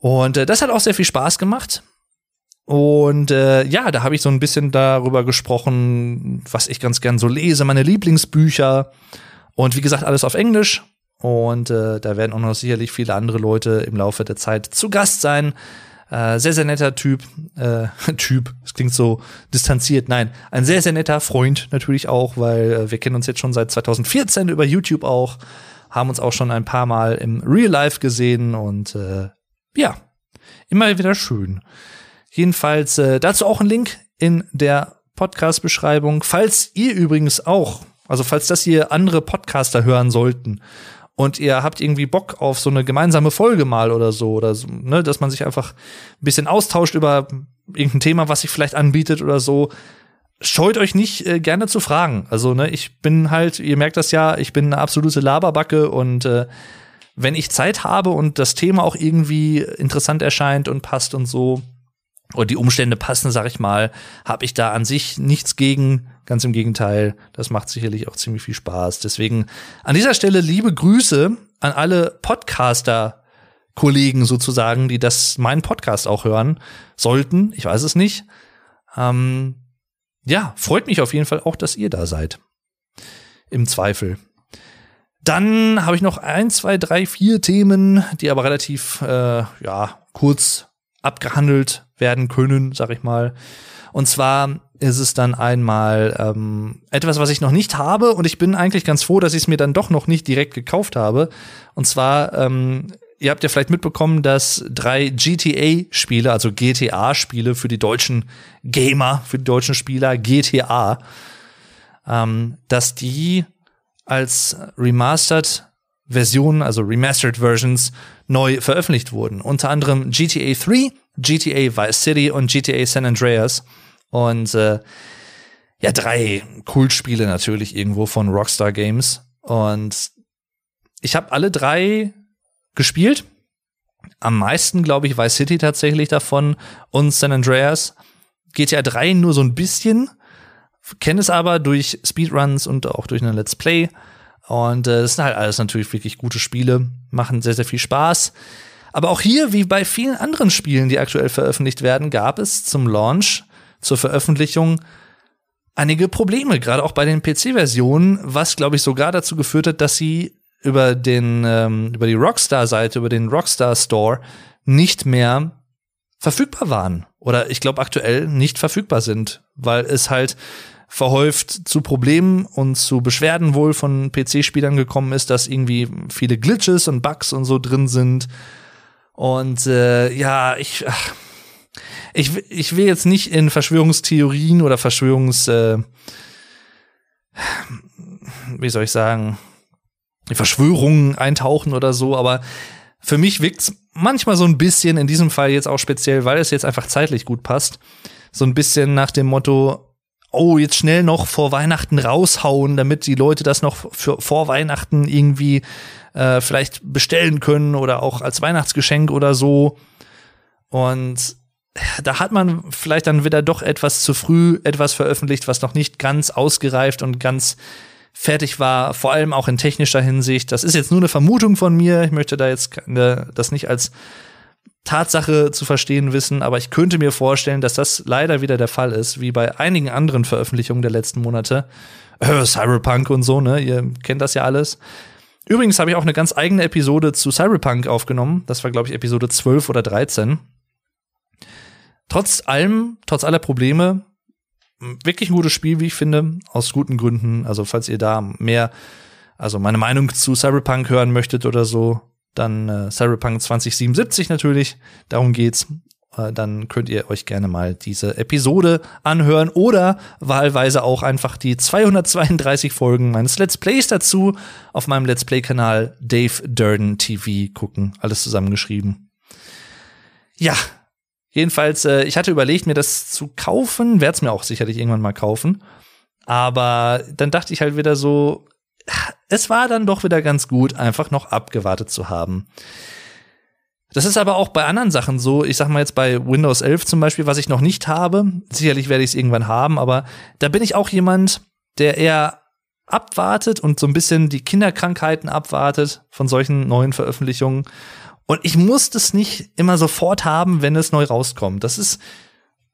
Und äh, das hat auch sehr viel Spaß gemacht. Und äh, ja, da habe ich so ein bisschen darüber gesprochen, was ich ganz gern so lese, meine Lieblingsbücher. Und wie gesagt, alles auf Englisch. Und äh, da werden auch noch sicherlich viele andere Leute im Laufe der Zeit zu Gast sein. Äh, sehr, sehr netter Typ. Äh, typ, das klingt so distanziert. Nein, ein sehr, sehr netter Freund natürlich auch, weil äh, wir kennen uns jetzt schon seit 2014 über YouTube auch, haben uns auch schon ein paar Mal im Real Life gesehen und äh, ja, immer wieder schön. Jedenfalls äh, dazu auch ein Link in der Podcast-Beschreibung. Falls ihr übrigens auch, also falls das hier andere Podcaster hören sollten und ihr habt irgendwie Bock auf so eine gemeinsame Folge mal oder so, oder so, ne, dass man sich einfach ein bisschen austauscht über irgendein Thema, was sich vielleicht anbietet oder so, scheut euch nicht äh, gerne zu fragen. Also, ne, ich bin halt, ihr merkt das ja, ich bin eine absolute Laberbacke und äh, wenn ich Zeit habe und das Thema auch irgendwie interessant erscheint und passt und so, und die Umstände passen, sag ich mal, habe ich da an sich nichts gegen. Ganz im Gegenteil, das macht sicherlich auch ziemlich viel Spaß. Deswegen an dieser Stelle liebe Grüße an alle Podcaster. Kollegen sozusagen, die das meinen Podcast auch hören sollten. Ich weiß es nicht. Ähm, ja, freut mich auf jeden Fall auch, dass ihr da seid. Im Zweifel. Dann habe ich noch ein, zwei, drei, vier Themen, die aber relativ äh, ja kurz abgehandelt werden können, sag ich mal. Und zwar ist es dann einmal ähm, etwas, was ich noch nicht habe und ich bin eigentlich ganz froh, dass ich es mir dann doch noch nicht direkt gekauft habe. Und zwar, ähm, ihr habt ja vielleicht mitbekommen, dass drei GTA-Spiele, also GTA-Spiele für die deutschen Gamer, für die deutschen Spieler, GTA, ähm, dass die als Remastered Versionen, also Remastered Versions, neu veröffentlicht wurden. Unter anderem GTA 3, GTA Vice City und GTA San Andreas. Und äh, ja, drei Kultspiele natürlich irgendwo von Rockstar Games. Und ich habe alle drei gespielt. Am meisten, glaube ich, Vice City tatsächlich davon und San Andreas. GTA 3 nur so ein bisschen. Kenne es aber durch Speedruns und auch durch eine Let's Play. Und äh, sind halt alles natürlich wirklich gute Spiele, machen sehr, sehr viel Spaß. Aber auch hier, wie bei vielen anderen Spielen, die aktuell veröffentlicht werden, gab es zum Launch, zur Veröffentlichung einige Probleme, gerade auch bei den PC-Versionen, was, glaube ich, sogar dazu geführt hat, dass sie über den, ähm, über die Rockstar-Seite, über den Rockstar Store nicht mehr verfügbar waren. Oder ich glaube aktuell nicht verfügbar sind, weil es halt verhäuft zu Problemen und zu Beschwerden wohl von PC-Spielern gekommen ist, dass irgendwie viele Glitches und Bugs und so drin sind. Und äh, ja, ich, ich, ich will jetzt nicht in Verschwörungstheorien oder Verschwörungs, äh, wie soll ich sagen, Verschwörungen eintauchen oder so, aber für mich wirkt's manchmal so ein bisschen, in diesem Fall jetzt auch speziell, weil es jetzt einfach zeitlich gut passt, so ein bisschen nach dem Motto, oh, jetzt schnell noch vor Weihnachten raushauen, damit die Leute das noch für, vor Weihnachten irgendwie äh, vielleicht bestellen können oder auch als Weihnachtsgeschenk oder so. Und da hat man vielleicht dann wieder doch etwas zu früh etwas veröffentlicht, was noch nicht ganz ausgereift und ganz fertig war, vor allem auch in technischer Hinsicht. Das ist jetzt nur eine Vermutung von mir. Ich möchte da jetzt das nicht als Tatsache zu verstehen wissen, aber ich könnte mir vorstellen, dass das leider wieder der Fall ist, wie bei einigen anderen Veröffentlichungen der letzten Monate. Äh, Cyberpunk und so, ne? Ihr kennt das ja alles. Übrigens habe ich auch eine ganz eigene Episode zu Cyberpunk aufgenommen. Das war, glaube ich, Episode 12 oder 13. Trotz allem, trotz aller Probleme, wirklich ein gutes Spiel, wie ich finde, aus guten Gründen. Also, falls ihr da mehr, also meine Meinung zu Cyberpunk hören möchtet oder so, dann äh, Cyberpunk 2077 natürlich, darum geht's. Äh, dann könnt ihr euch gerne mal diese Episode anhören oder wahlweise auch einfach die 232 Folgen meines Let's Plays dazu auf meinem Let's Play-Kanal Dave Durden TV gucken. Alles zusammengeschrieben. Ja, jedenfalls, äh, ich hatte überlegt, mir das zu kaufen, werde es mir auch sicherlich irgendwann mal kaufen. Aber dann dachte ich halt wieder so, es war dann doch wieder ganz gut, einfach noch abgewartet zu haben. Das ist aber auch bei anderen Sachen so. Ich sag mal jetzt bei Windows 11 zum Beispiel, was ich noch nicht habe. Sicherlich werde ich es irgendwann haben, aber da bin ich auch jemand, der eher abwartet und so ein bisschen die Kinderkrankheiten abwartet von solchen neuen Veröffentlichungen. Und ich muss das nicht immer sofort haben, wenn es neu rauskommt. Das ist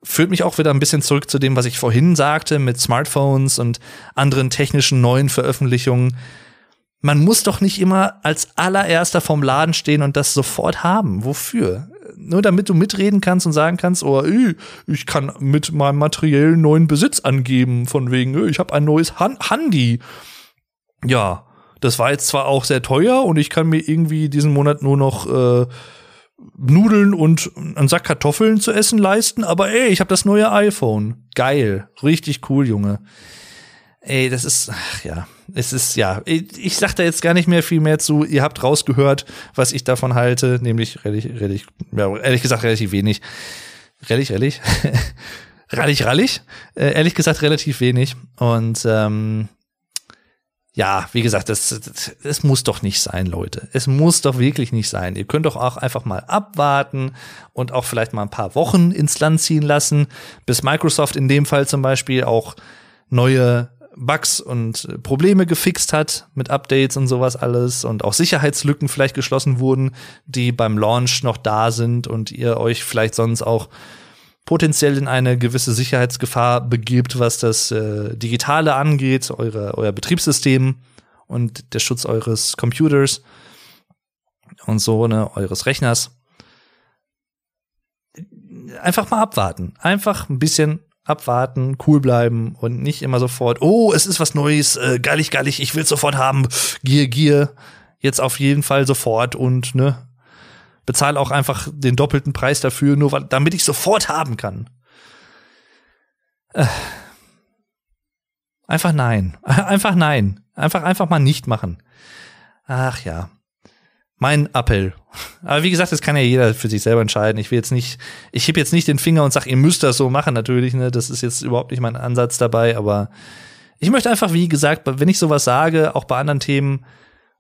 führt mich auch wieder ein bisschen zurück zu dem, was ich vorhin sagte mit Smartphones und anderen technischen neuen Veröffentlichungen. Man muss doch nicht immer als allererster vom Laden stehen und das sofort haben. Wofür? Nur damit du mitreden kannst und sagen kannst, oh, ich kann mit meinem materiellen neuen Besitz angeben, von wegen, ich habe ein neues Han Handy. Ja, das war jetzt zwar auch sehr teuer und ich kann mir irgendwie diesen Monat nur noch äh, Nudeln und einen Sack Kartoffeln zu essen leisten, aber ey, ich habe das neue iPhone. Geil, richtig cool, Junge. Ey, das ist ach ja, es ist ja, ich, sag da jetzt gar nicht mehr viel mehr zu. Ihr habt rausgehört, was ich davon halte, nämlich relativ, relativ ja, ehrlich gesagt relativ wenig. Relativ, relativ. rallig, rallig. Äh, ehrlich gesagt relativ wenig. Und ähm, ja, wie gesagt, das, das, das muss doch nicht sein, Leute. Es muss doch wirklich nicht sein. Ihr könnt doch auch einfach mal abwarten und auch vielleicht mal ein paar Wochen ins Land ziehen lassen, bis Microsoft in dem Fall zum Beispiel auch neue Bugs und Probleme gefixt hat mit Updates und sowas alles und auch Sicherheitslücken vielleicht geschlossen wurden, die beim Launch noch da sind und ihr euch vielleicht sonst auch potenziell in eine gewisse Sicherheitsgefahr begibt, was das äh, Digitale angeht, eure, euer Betriebssystem und der Schutz eures Computers und so, ne, eures Rechners. Einfach mal abwarten. Einfach ein bisschen abwarten, cool bleiben und nicht immer sofort, oh, es ist was Neues, äh, geilig, geilig, ich will sofort haben, Gier, Gier, jetzt auf jeden Fall sofort und ne, bezahle auch einfach den doppelten Preis dafür, nur weil, damit ich sofort haben kann. Äh. Einfach nein. Einfach nein. Einfach, einfach mal nicht machen. Ach ja. Mein Appell. Aber wie gesagt, das kann ja jeder für sich selber entscheiden. Ich will jetzt nicht, ich heb jetzt nicht den Finger und sag, ihr müsst das so machen, natürlich, ne. Das ist jetzt überhaupt nicht mein Ansatz dabei, aber ich möchte einfach, wie gesagt, wenn ich sowas sage, auch bei anderen Themen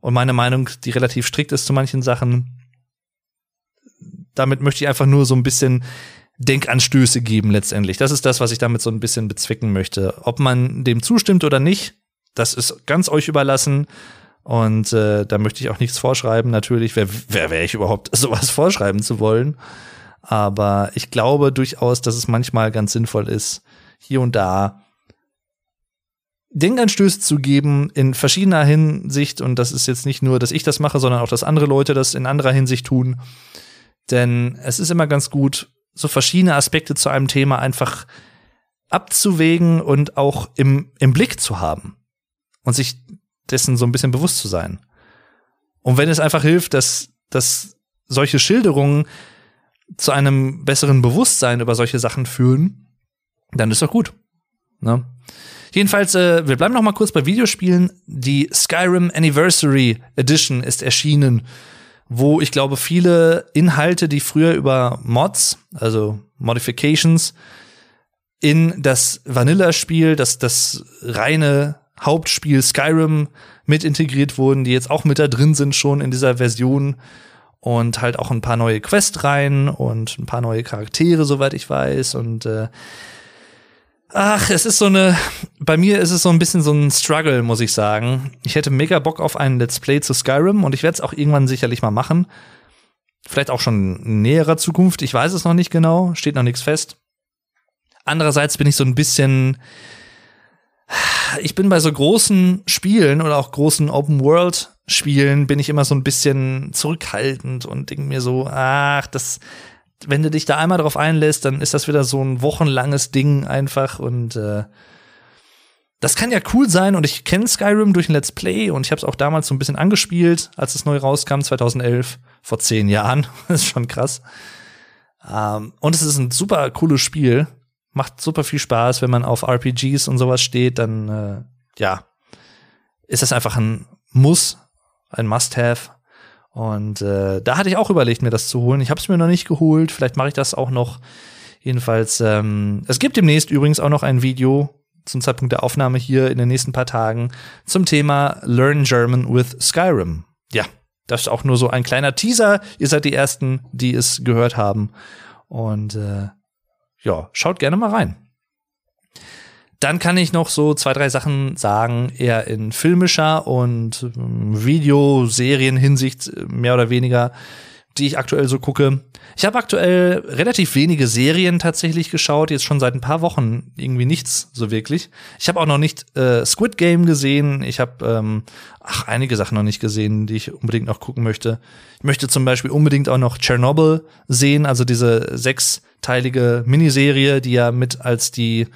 und meine Meinung, die relativ strikt ist zu manchen Sachen, damit möchte ich einfach nur so ein bisschen Denkanstöße geben letztendlich. Das ist das, was ich damit so ein bisschen bezwecken möchte. Ob man dem zustimmt oder nicht, das ist ganz euch überlassen. Und äh, da möchte ich auch nichts vorschreiben. Natürlich, wer, wer wäre ich überhaupt, sowas vorschreiben zu wollen. Aber ich glaube durchaus, dass es manchmal ganz sinnvoll ist, hier und da Denkanstöße zu geben in verschiedener Hinsicht. Und das ist jetzt nicht nur, dass ich das mache, sondern auch, dass andere Leute das in anderer Hinsicht tun. Denn es ist immer ganz gut, so verschiedene Aspekte zu einem Thema einfach abzuwägen und auch im, im Blick zu haben und sich dessen so ein bisschen bewusst zu sein. Und wenn es einfach hilft, dass, dass solche Schilderungen zu einem besseren Bewusstsein über solche Sachen führen, dann ist doch gut. Ne? Jedenfalls, äh, wir bleiben noch mal kurz bei Videospielen. Die Skyrim Anniversary Edition ist erschienen wo ich glaube, viele Inhalte, die früher über Mods, also Modifications, in das Vanilla-Spiel, das, das reine Hauptspiel Skyrim mit integriert wurden, die jetzt auch mit da drin sind schon in dieser Version und halt auch ein paar neue Quest rein und ein paar neue Charaktere, soweit ich weiß. Und äh, Ach, es ist so eine, bei mir ist es so ein bisschen so ein Struggle, muss ich sagen. Ich hätte mega Bock auf einen Let's Play zu Skyrim und ich werde es auch irgendwann sicherlich mal machen. Vielleicht auch schon in näherer Zukunft, ich weiß es noch nicht genau, steht noch nichts fest. Andererseits bin ich so ein bisschen, ich bin bei so großen Spielen oder auch großen Open World Spielen bin ich immer so ein bisschen zurückhaltend und denke mir so, ach, das, wenn du dich da einmal drauf einlässt, dann ist das wieder so ein wochenlanges Ding einfach und äh, das kann ja cool sein und ich kenne Skyrim durch ein Let's Play und ich habe es auch damals so ein bisschen angespielt, als es neu rauskam 2011 vor zehn Jahren. das ist schon krass. Ähm, und es ist ein super cooles Spiel, macht super viel Spaß, wenn man auf RPGs und sowas steht, dann äh, ja ist das einfach ein Muss, ein Must-have. Und äh, da hatte ich auch überlegt, mir das zu holen. Ich habe es mir noch nicht geholt. Vielleicht mache ich das auch noch. Jedenfalls, ähm, es gibt demnächst übrigens auch noch ein Video zum Zeitpunkt der Aufnahme hier in den nächsten paar Tagen zum Thema Learn German with Skyrim. Ja, das ist auch nur so ein kleiner Teaser. Ihr seid die Ersten, die es gehört haben. Und äh, ja, schaut gerne mal rein. Dann kann ich noch so zwei, drei Sachen sagen, eher in filmischer und ähm, Videoserien-Hinsicht, äh, mehr oder weniger, die ich aktuell so gucke. Ich habe aktuell relativ wenige Serien tatsächlich geschaut, jetzt schon seit ein paar Wochen irgendwie nichts so wirklich. Ich habe auch noch nicht äh, Squid Game gesehen. Ich habe ähm, ach einige Sachen noch nicht gesehen, die ich unbedingt noch gucken möchte. Ich möchte zum Beispiel unbedingt auch noch Chernobyl sehen, also diese sechsteilige Miniserie, die ja mit als die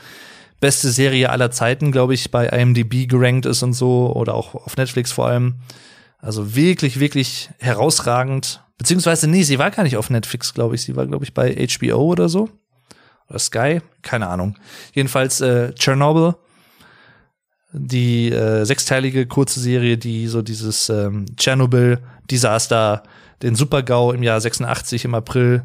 beste Serie aller Zeiten, glaube ich, bei IMDb gerankt ist und so oder auch auf Netflix vor allem. Also wirklich, wirklich herausragend. Beziehungsweise, nee, sie war gar nicht auf Netflix, glaube ich. Sie war, glaube ich, bei HBO oder so. Oder Sky, keine Ahnung. Jedenfalls äh, Chernobyl, die äh, sechsteilige kurze Serie, die so dieses ähm, Tschernobyl-Desaster, den Supergau im Jahr 86 im April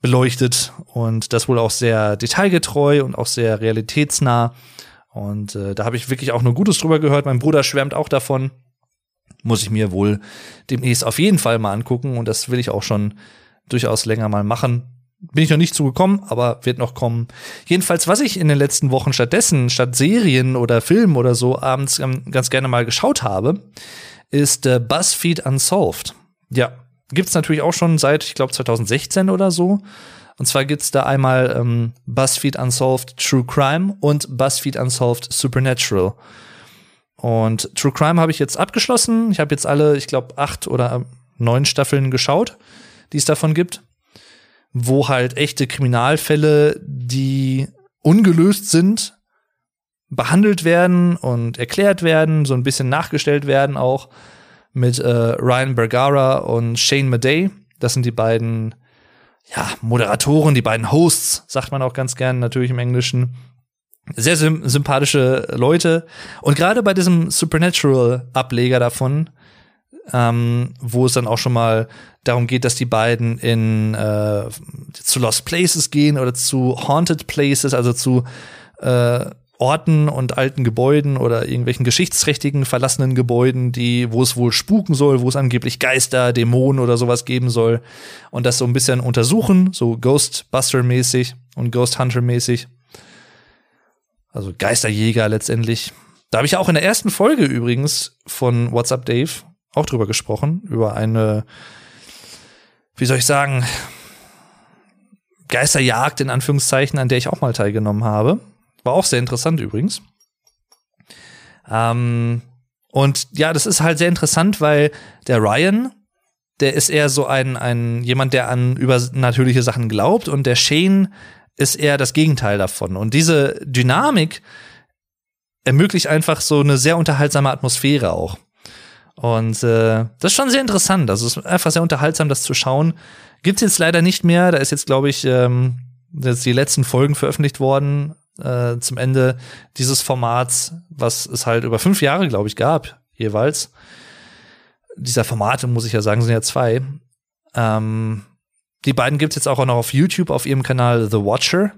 beleuchtet und das wohl auch sehr detailgetreu und auch sehr realitätsnah. Und äh, da habe ich wirklich auch nur Gutes drüber gehört. Mein Bruder schwärmt auch davon. Muss ich mir wohl demnächst auf jeden Fall mal angucken und das will ich auch schon durchaus länger mal machen. Bin ich noch nicht zugekommen, aber wird noch kommen. Jedenfalls, was ich in den letzten Wochen stattdessen, statt Serien oder Filmen oder so, abends ganz gerne mal geschaut habe, ist äh, BuzzFeed Unsolved. Ja, gibt's natürlich auch schon seit, ich glaube, 2016 oder so. Und zwar gibt's da einmal ähm, BuzzFeed Unsolved True Crime und BuzzFeed Unsolved Supernatural. Und True Crime habe ich jetzt abgeschlossen. Ich habe jetzt alle, ich glaube, acht oder neun Staffeln geschaut, die es davon gibt, wo halt echte Kriminalfälle, die ungelöst sind, behandelt werden und erklärt werden, so ein bisschen nachgestellt werden auch mit äh, Ryan Bergara und Shane Madej. Das sind die beiden ja, Moderatoren, die beiden Hosts, sagt man auch ganz gern natürlich im Englischen. Sehr sympathische Leute. Und gerade bei diesem Supernatural-Ableger davon, ähm, wo es dann auch schon mal darum geht, dass die beiden in äh, zu Lost Places gehen oder zu Haunted Places, also zu äh, Orten und alten Gebäuden oder irgendwelchen geschichtsträchtigen verlassenen Gebäuden, die, wo es wohl spuken soll, wo es angeblich Geister, Dämonen oder sowas geben soll und das so ein bisschen untersuchen, so Ghostbuster-mäßig und Ghost Hunter-mäßig. Also Geisterjäger letztendlich. Da habe ich auch in der ersten Folge übrigens von WhatsApp Dave auch drüber gesprochen, über eine, wie soll ich sagen, Geisterjagd in Anführungszeichen, an der ich auch mal teilgenommen habe. War auch sehr interessant übrigens. Ähm, und ja, das ist halt sehr interessant, weil der Ryan, der ist eher so ein, ein jemand, der an übernatürliche Sachen glaubt und der Shane ist eher das Gegenteil davon. Und diese Dynamik ermöglicht einfach so eine sehr unterhaltsame Atmosphäre auch. Und äh, das ist schon sehr interessant. Also es ist einfach sehr unterhaltsam, das zu schauen. Gibt's jetzt leider nicht mehr. Da ist jetzt, glaube ich, ähm, jetzt die letzten Folgen veröffentlicht worden äh, zum Ende dieses Formats, was es halt über fünf Jahre, glaube ich, gab, jeweils. Dieser Formate, muss ich ja sagen, sind ja zwei. Ähm, die beiden gibt's jetzt auch noch auf YouTube auf ihrem Kanal The Watcher.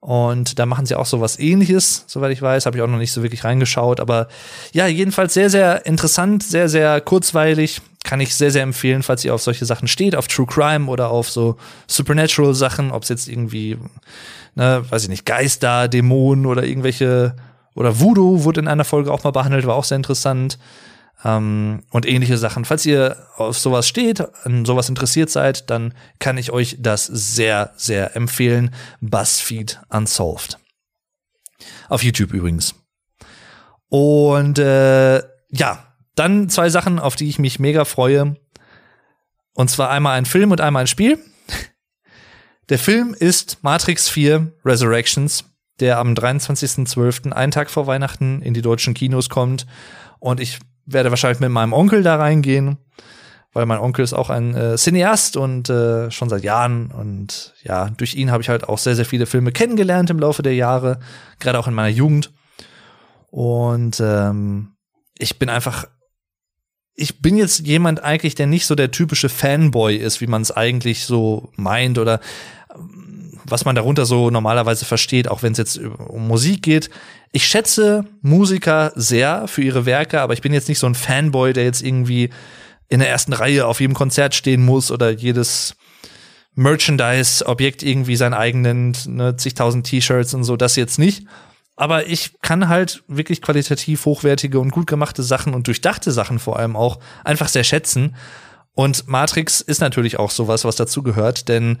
Und da machen sie auch so was ähnliches, soweit ich weiß. Habe ich auch noch nicht so wirklich reingeschaut. Aber ja, jedenfalls sehr, sehr interessant, sehr, sehr kurzweilig. Kann ich sehr, sehr empfehlen, falls ihr auf solche Sachen steht, auf True Crime oder auf so Supernatural-Sachen, ob es jetzt irgendwie ne, weiß ich nicht, Geister, Dämonen oder irgendwelche, oder Voodoo wurde in einer Folge auch mal behandelt, war auch sehr interessant. Ähm, und ähnliche Sachen. Falls ihr auf sowas steht, an sowas interessiert seid, dann kann ich euch das sehr, sehr empfehlen. BuzzFeed Unsolved. Auf YouTube übrigens. Und äh, ja, dann zwei Sachen, auf die ich mich mega freue. Und zwar einmal ein Film und einmal ein Spiel. Der Film ist Matrix 4 Resurrections, der am 23.12., einen Tag vor Weihnachten, in die deutschen Kinos kommt. Und ich werde wahrscheinlich mit meinem Onkel da reingehen, weil mein Onkel ist auch ein äh, Cineast und äh, schon seit Jahren. Und ja, durch ihn habe ich halt auch sehr, sehr viele Filme kennengelernt im Laufe der Jahre, gerade auch in meiner Jugend. Und ähm, ich bin einfach ich bin jetzt jemand eigentlich, der nicht so der typische Fanboy ist, wie man es eigentlich so meint oder was man darunter so normalerweise versteht, auch wenn es jetzt um Musik geht. Ich schätze Musiker sehr für ihre Werke, aber ich bin jetzt nicht so ein Fanboy, der jetzt irgendwie in der ersten Reihe auf jedem Konzert stehen muss oder jedes Merchandise-Objekt irgendwie sein eigenen, ne, zigtausend T-Shirts und so, das jetzt nicht. Aber ich kann halt wirklich qualitativ hochwertige und gut gemachte Sachen und durchdachte Sachen vor allem auch einfach sehr schätzen. Und Matrix ist natürlich auch sowas, was dazu gehört, denn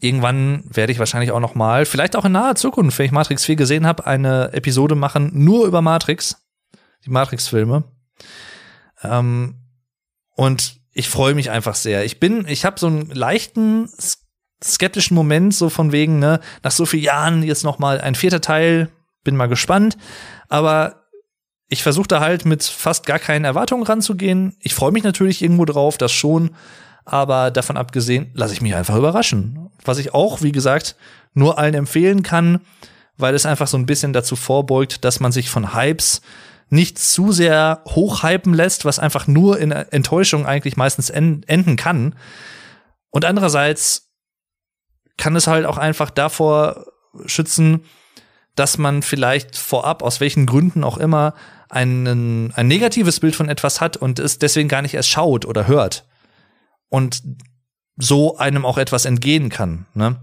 irgendwann werde ich wahrscheinlich auch noch mal, vielleicht auch in naher Zukunft, wenn ich Matrix 4 gesehen habe, eine Episode machen nur über Matrix, die Matrix-Filme. Ähm, und ich freue mich einfach sehr. Ich bin, ich habe so einen leichten skeptischen Moment so von wegen, ne, nach so vielen Jahren jetzt noch mal ein vierter Teil, bin mal gespannt, aber ich versuche da halt mit fast gar keinen Erwartungen ranzugehen. Ich freue mich natürlich irgendwo drauf, das schon, aber davon abgesehen, lasse ich mich einfach überraschen. Was ich auch, wie gesagt, nur allen empfehlen kann, weil es einfach so ein bisschen dazu vorbeugt, dass man sich von Hypes nicht zu sehr hochhypen lässt, was einfach nur in Enttäuschung eigentlich meistens enden kann. Und andererseits kann es halt auch einfach davor schützen, dass man vielleicht vorab, aus welchen Gründen auch immer, einen, ein negatives Bild von etwas hat und es deswegen gar nicht erst schaut oder hört. Und so einem auch etwas entgehen kann. Ne?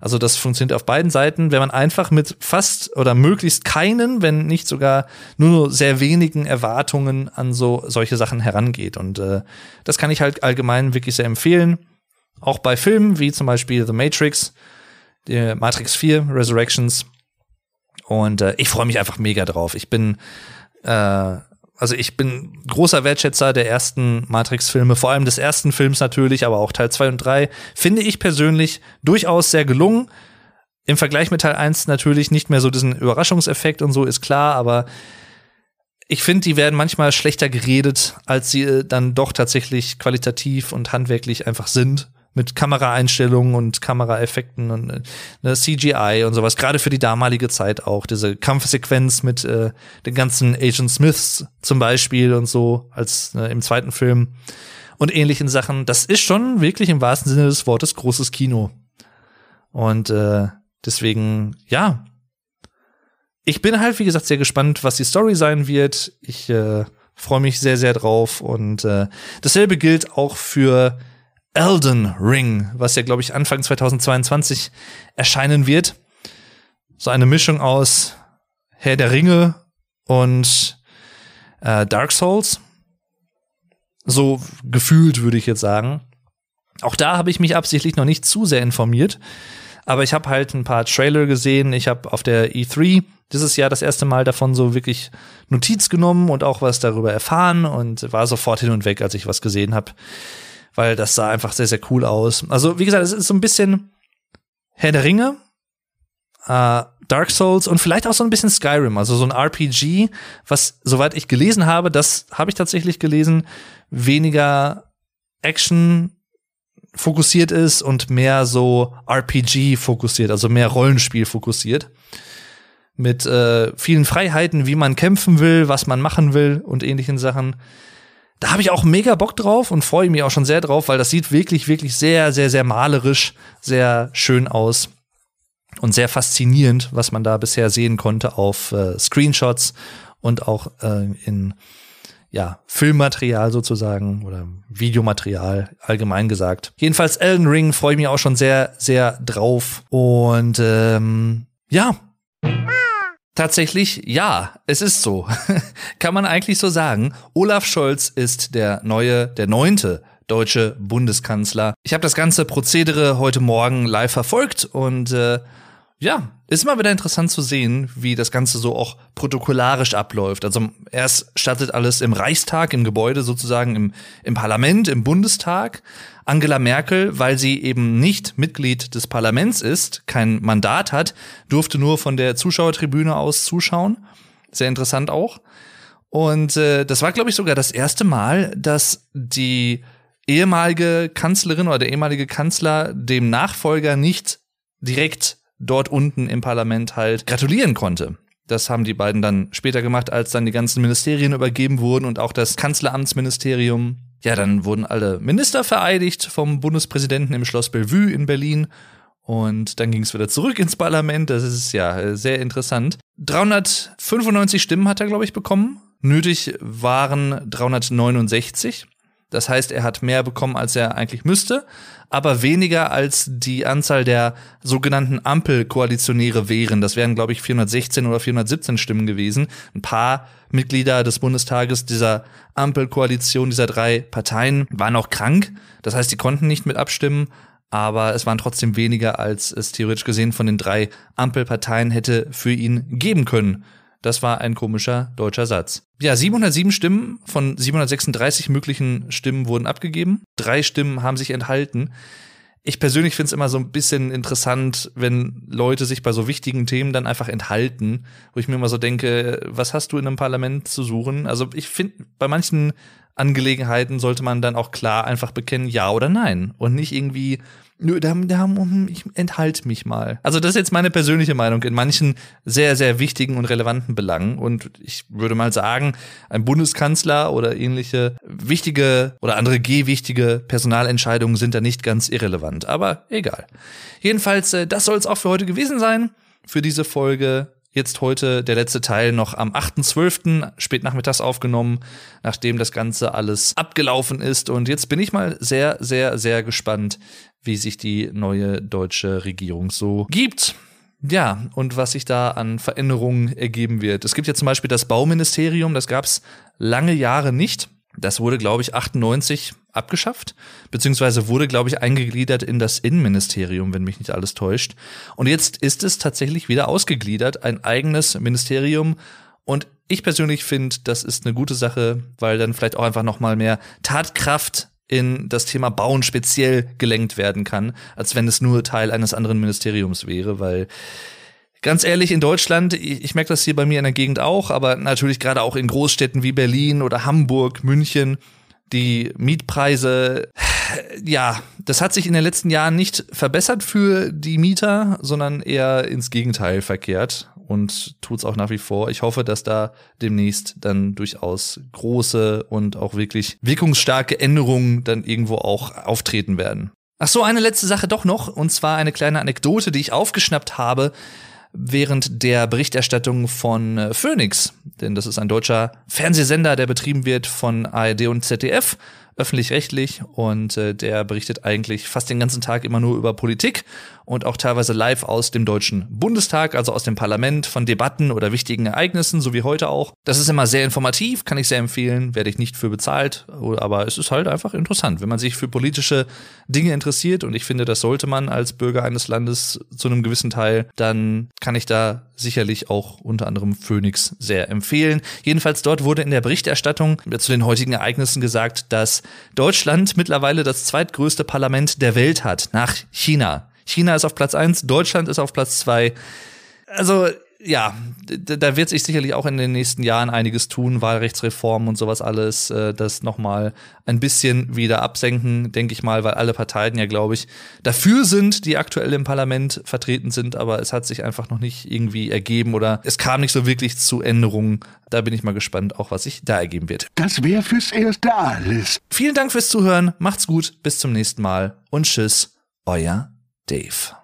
Also das funktioniert auf beiden Seiten, wenn man einfach mit fast oder möglichst keinen, wenn nicht sogar nur sehr wenigen Erwartungen an so solche Sachen herangeht. Und äh, das kann ich halt allgemein wirklich sehr empfehlen. Auch bei Filmen wie zum Beispiel The Matrix, die Matrix 4, Resurrections. Und äh, ich freue mich einfach mega drauf. Ich bin äh, also ich bin großer Wertschätzer der ersten Matrix-Filme, vor allem des ersten Films natürlich, aber auch Teil 2 und 3, finde ich persönlich durchaus sehr gelungen. Im Vergleich mit Teil 1 natürlich nicht mehr so diesen Überraschungseffekt und so ist klar, aber ich finde, die werden manchmal schlechter geredet, als sie äh, dann doch tatsächlich qualitativ und handwerklich einfach sind mit Kameraeinstellungen und Kameraeffekten und äh, ne, CGI und sowas. Gerade für die damalige Zeit auch. Diese Kampfsequenz mit äh, den ganzen Agent Smiths zum Beispiel und so, als äh, im zweiten Film und ähnlichen Sachen. Das ist schon wirklich im wahrsten Sinne des Wortes großes Kino. Und äh, deswegen, ja. Ich bin halt, wie gesagt, sehr gespannt, was die Story sein wird. Ich äh, freue mich sehr, sehr drauf. Und äh, dasselbe gilt auch für Elden Ring, was ja, glaube ich, Anfang 2022 erscheinen wird. So eine Mischung aus Herr der Ringe und äh, Dark Souls. So gefühlt, würde ich jetzt sagen. Auch da habe ich mich absichtlich noch nicht zu sehr informiert. Aber ich habe halt ein paar Trailer gesehen. Ich habe auf der E3 dieses Jahr das erste Mal davon so wirklich Notiz genommen und auch was darüber erfahren und war sofort hin und weg, als ich was gesehen habe weil das sah einfach sehr, sehr cool aus. Also, wie gesagt, es ist so ein bisschen Herr der Ringe, äh, Dark Souls und vielleicht auch so ein bisschen Skyrim, also so ein RPG, was, soweit ich gelesen habe, das habe ich tatsächlich gelesen, weniger Action fokussiert ist und mehr so RPG fokussiert, also mehr Rollenspiel fokussiert. Mit äh, vielen Freiheiten, wie man kämpfen will, was man machen will und ähnlichen Sachen da habe ich auch mega Bock drauf und freue mich auch schon sehr drauf, weil das sieht wirklich, wirklich sehr, sehr, sehr malerisch, sehr schön aus und sehr faszinierend, was man da bisher sehen konnte auf äh, Screenshots und auch äh, in ja, Filmmaterial sozusagen oder Videomaterial allgemein gesagt. Jedenfalls Elden Ring freue ich mich auch schon sehr, sehr drauf. Und ähm, ja. Tatsächlich, ja, es ist so. Kann man eigentlich so sagen. Olaf Scholz ist der neue, der neunte deutsche Bundeskanzler. Ich habe das ganze Prozedere heute Morgen live verfolgt und äh, ja, ist immer wieder interessant zu sehen, wie das Ganze so auch protokollarisch abläuft. Also erst startet alles im Reichstag, im Gebäude sozusagen, im, im Parlament, im Bundestag. Angela Merkel, weil sie eben nicht Mitglied des Parlaments ist, kein Mandat hat, durfte nur von der Zuschauertribüne aus zuschauen. Sehr interessant auch. Und äh, das war, glaube ich, sogar das erste Mal, dass die ehemalige Kanzlerin oder der ehemalige Kanzler dem Nachfolger nicht direkt dort unten im Parlament halt gratulieren konnte. Das haben die beiden dann später gemacht, als dann die ganzen Ministerien übergeben wurden und auch das Kanzleramtsministerium. Ja, dann wurden alle Minister vereidigt vom Bundespräsidenten im Schloss Bellevue in Berlin. Und dann ging es wieder zurück ins Parlament. Das ist ja sehr interessant. 395 Stimmen hat er, glaube ich, bekommen. Nötig waren 369. Das heißt, er hat mehr bekommen, als er eigentlich müsste, aber weniger als die Anzahl der sogenannten Ampelkoalitionäre wären. Das wären, glaube ich, 416 oder 417 Stimmen gewesen. Ein paar Mitglieder des Bundestages dieser Ampelkoalition, dieser drei Parteien, waren auch krank. Das heißt, die konnten nicht mit abstimmen, aber es waren trotzdem weniger, als es theoretisch gesehen von den drei Ampelparteien hätte für ihn geben können. Das war ein komischer deutscher Satz. Ja, 707 Stimmen von 736 möglichen Stimmen wurden abgegeben. Drei Stimmen haben sich enthalten. Ich persönlich finde es immer so ein bisschen interessant, wenn Leute sich bei so wichtigen Themen dann einfach enthalten, wo ich mir immer so denke, was hast du in einem Parlament zu suchen? Also ich finde, bei manchen Angelegenheiten sollte man dann auch klar einfach bekennen, ja oder nein. Und nicht irgendwie, nö, da, da, ich enthalte mich mal. Also das ist jetzt meine persönliche Meinung in manchen sehr, sehr wichtigen und relevanten Belangen. Und ich würde mal sagen, ein Bundeskanzler oder ähnliche wichtige oder andere G-wichtige Personalentscheidungen sind da nicht ganz irrelevant. Aber egal. Jedenfalls, äh, das soll es auch für heute gewesen sein. Für diese Folge jetzt heute der letzte Teil noch am 8.12. spät nachmittags aufgenommen, nachdem das Ganze alles abgelaufen ist. Und jetzt bin ich mal sehr, sehr, sehr gespannt, wie sich die neue deutsche Regierung so gibt. Ja, und was sich da an Veränderungen ergeben wird. Es gibt ja zum Beispiel das Bauministerium, das gab es lange Jahre nicht. Das wurde, glaube ich, 98 abgeschafft, beziehungsweise wurde, glaube ich, eingegliedert in das Innenministerium, wenn mich nicht alles täuscht. Und jetzt ist es tatsächlich wieder ausgegliedert, ein eigenes Ministerium. Und ich persönlich finde, das ist eine gute Sache, weil dann vielleicht auch einfach noch mal mehr Tatkraft in das Thema Bauen speziell gelenkt werden kann, als wenn es nur Teil eines anderen Ministeriums wäre, weil Ganz ehrlich, in Deutschland, ich, ich merke das hier bei mir in der Gegend auch, aber natürlich gerade auch in Großstädten wie Berlin oder Hamburg, München, die Mietpreise, ja, das hat sich in den letzten Jahren nicht verbessert für die Mieter, sondern eher ins Gegenteil verkehrt und tut's auch nach wie vor. Ich hoffe, dass da demnächst dann durchaus große und auch wirklich wirkungsstarke Änderungen dann irgendwo auch auftreten werden. Ach so, eine letzte Sache doch noch, und zwar eine kleine Anekdote, die ich aufgeschnappt habe während der Berichterstattung von äh, Phoenix, denn das ist ein deutscher Fernsehsender, der betrieben wird von ARD und ZDF öffentlich-rechtlich. Und äh, der berichtet eigentlich fast den ganzen Tag immer nur über Politik und auch teilweise live aus dem Deutschen Bundestag, also aus dem Parlament, von Debatten oder wichtigen Ereignissen, so wie heute auch. Das ist immer sehr informativ, kann ich sehr empfehlen, werde ich nicht für bezahlt, aber es ist halt einfach interessant, wenn man sich für politische Dinge interessiert und ich finde, das sollte man als Bürger eines Landes zu einem gewissen Teil, dann kann ich da sicherlich auch unter anderem Phoenix sehr empfehlen. Jedenfalls dort wurde in der Berichterstattung zu den heutigen Ereignissen gesagt, dass Deutschland mittlerweile das zweitgrößte Parlament der Welt hat, nach China. China ist auf Platz eins, Deutschland ist auf Platz zwei. Also ja, da wird sich sicherlich auch in den nächsten Jahren einiges tun, Wahlrechtsreform und sowas alles, äh, das nochmal ein bisschen wieder absenken, denke ich mal, weil alle Parteien ja, glaube ich, dafür sind, die aktuell im Parlament vertreten sind, aber es hat sich einfach noch nicht irgendwie ergeben oder es kam nicht so wirklich zu Änderungen. Da bin ich mal gespannt, auch was sich da ergeben wird. Das wäre fürs Erste alles. Vielen Dank fürs Zuhören, macht's gut, bis zum nächsten Mal und tschüss, euer Dave.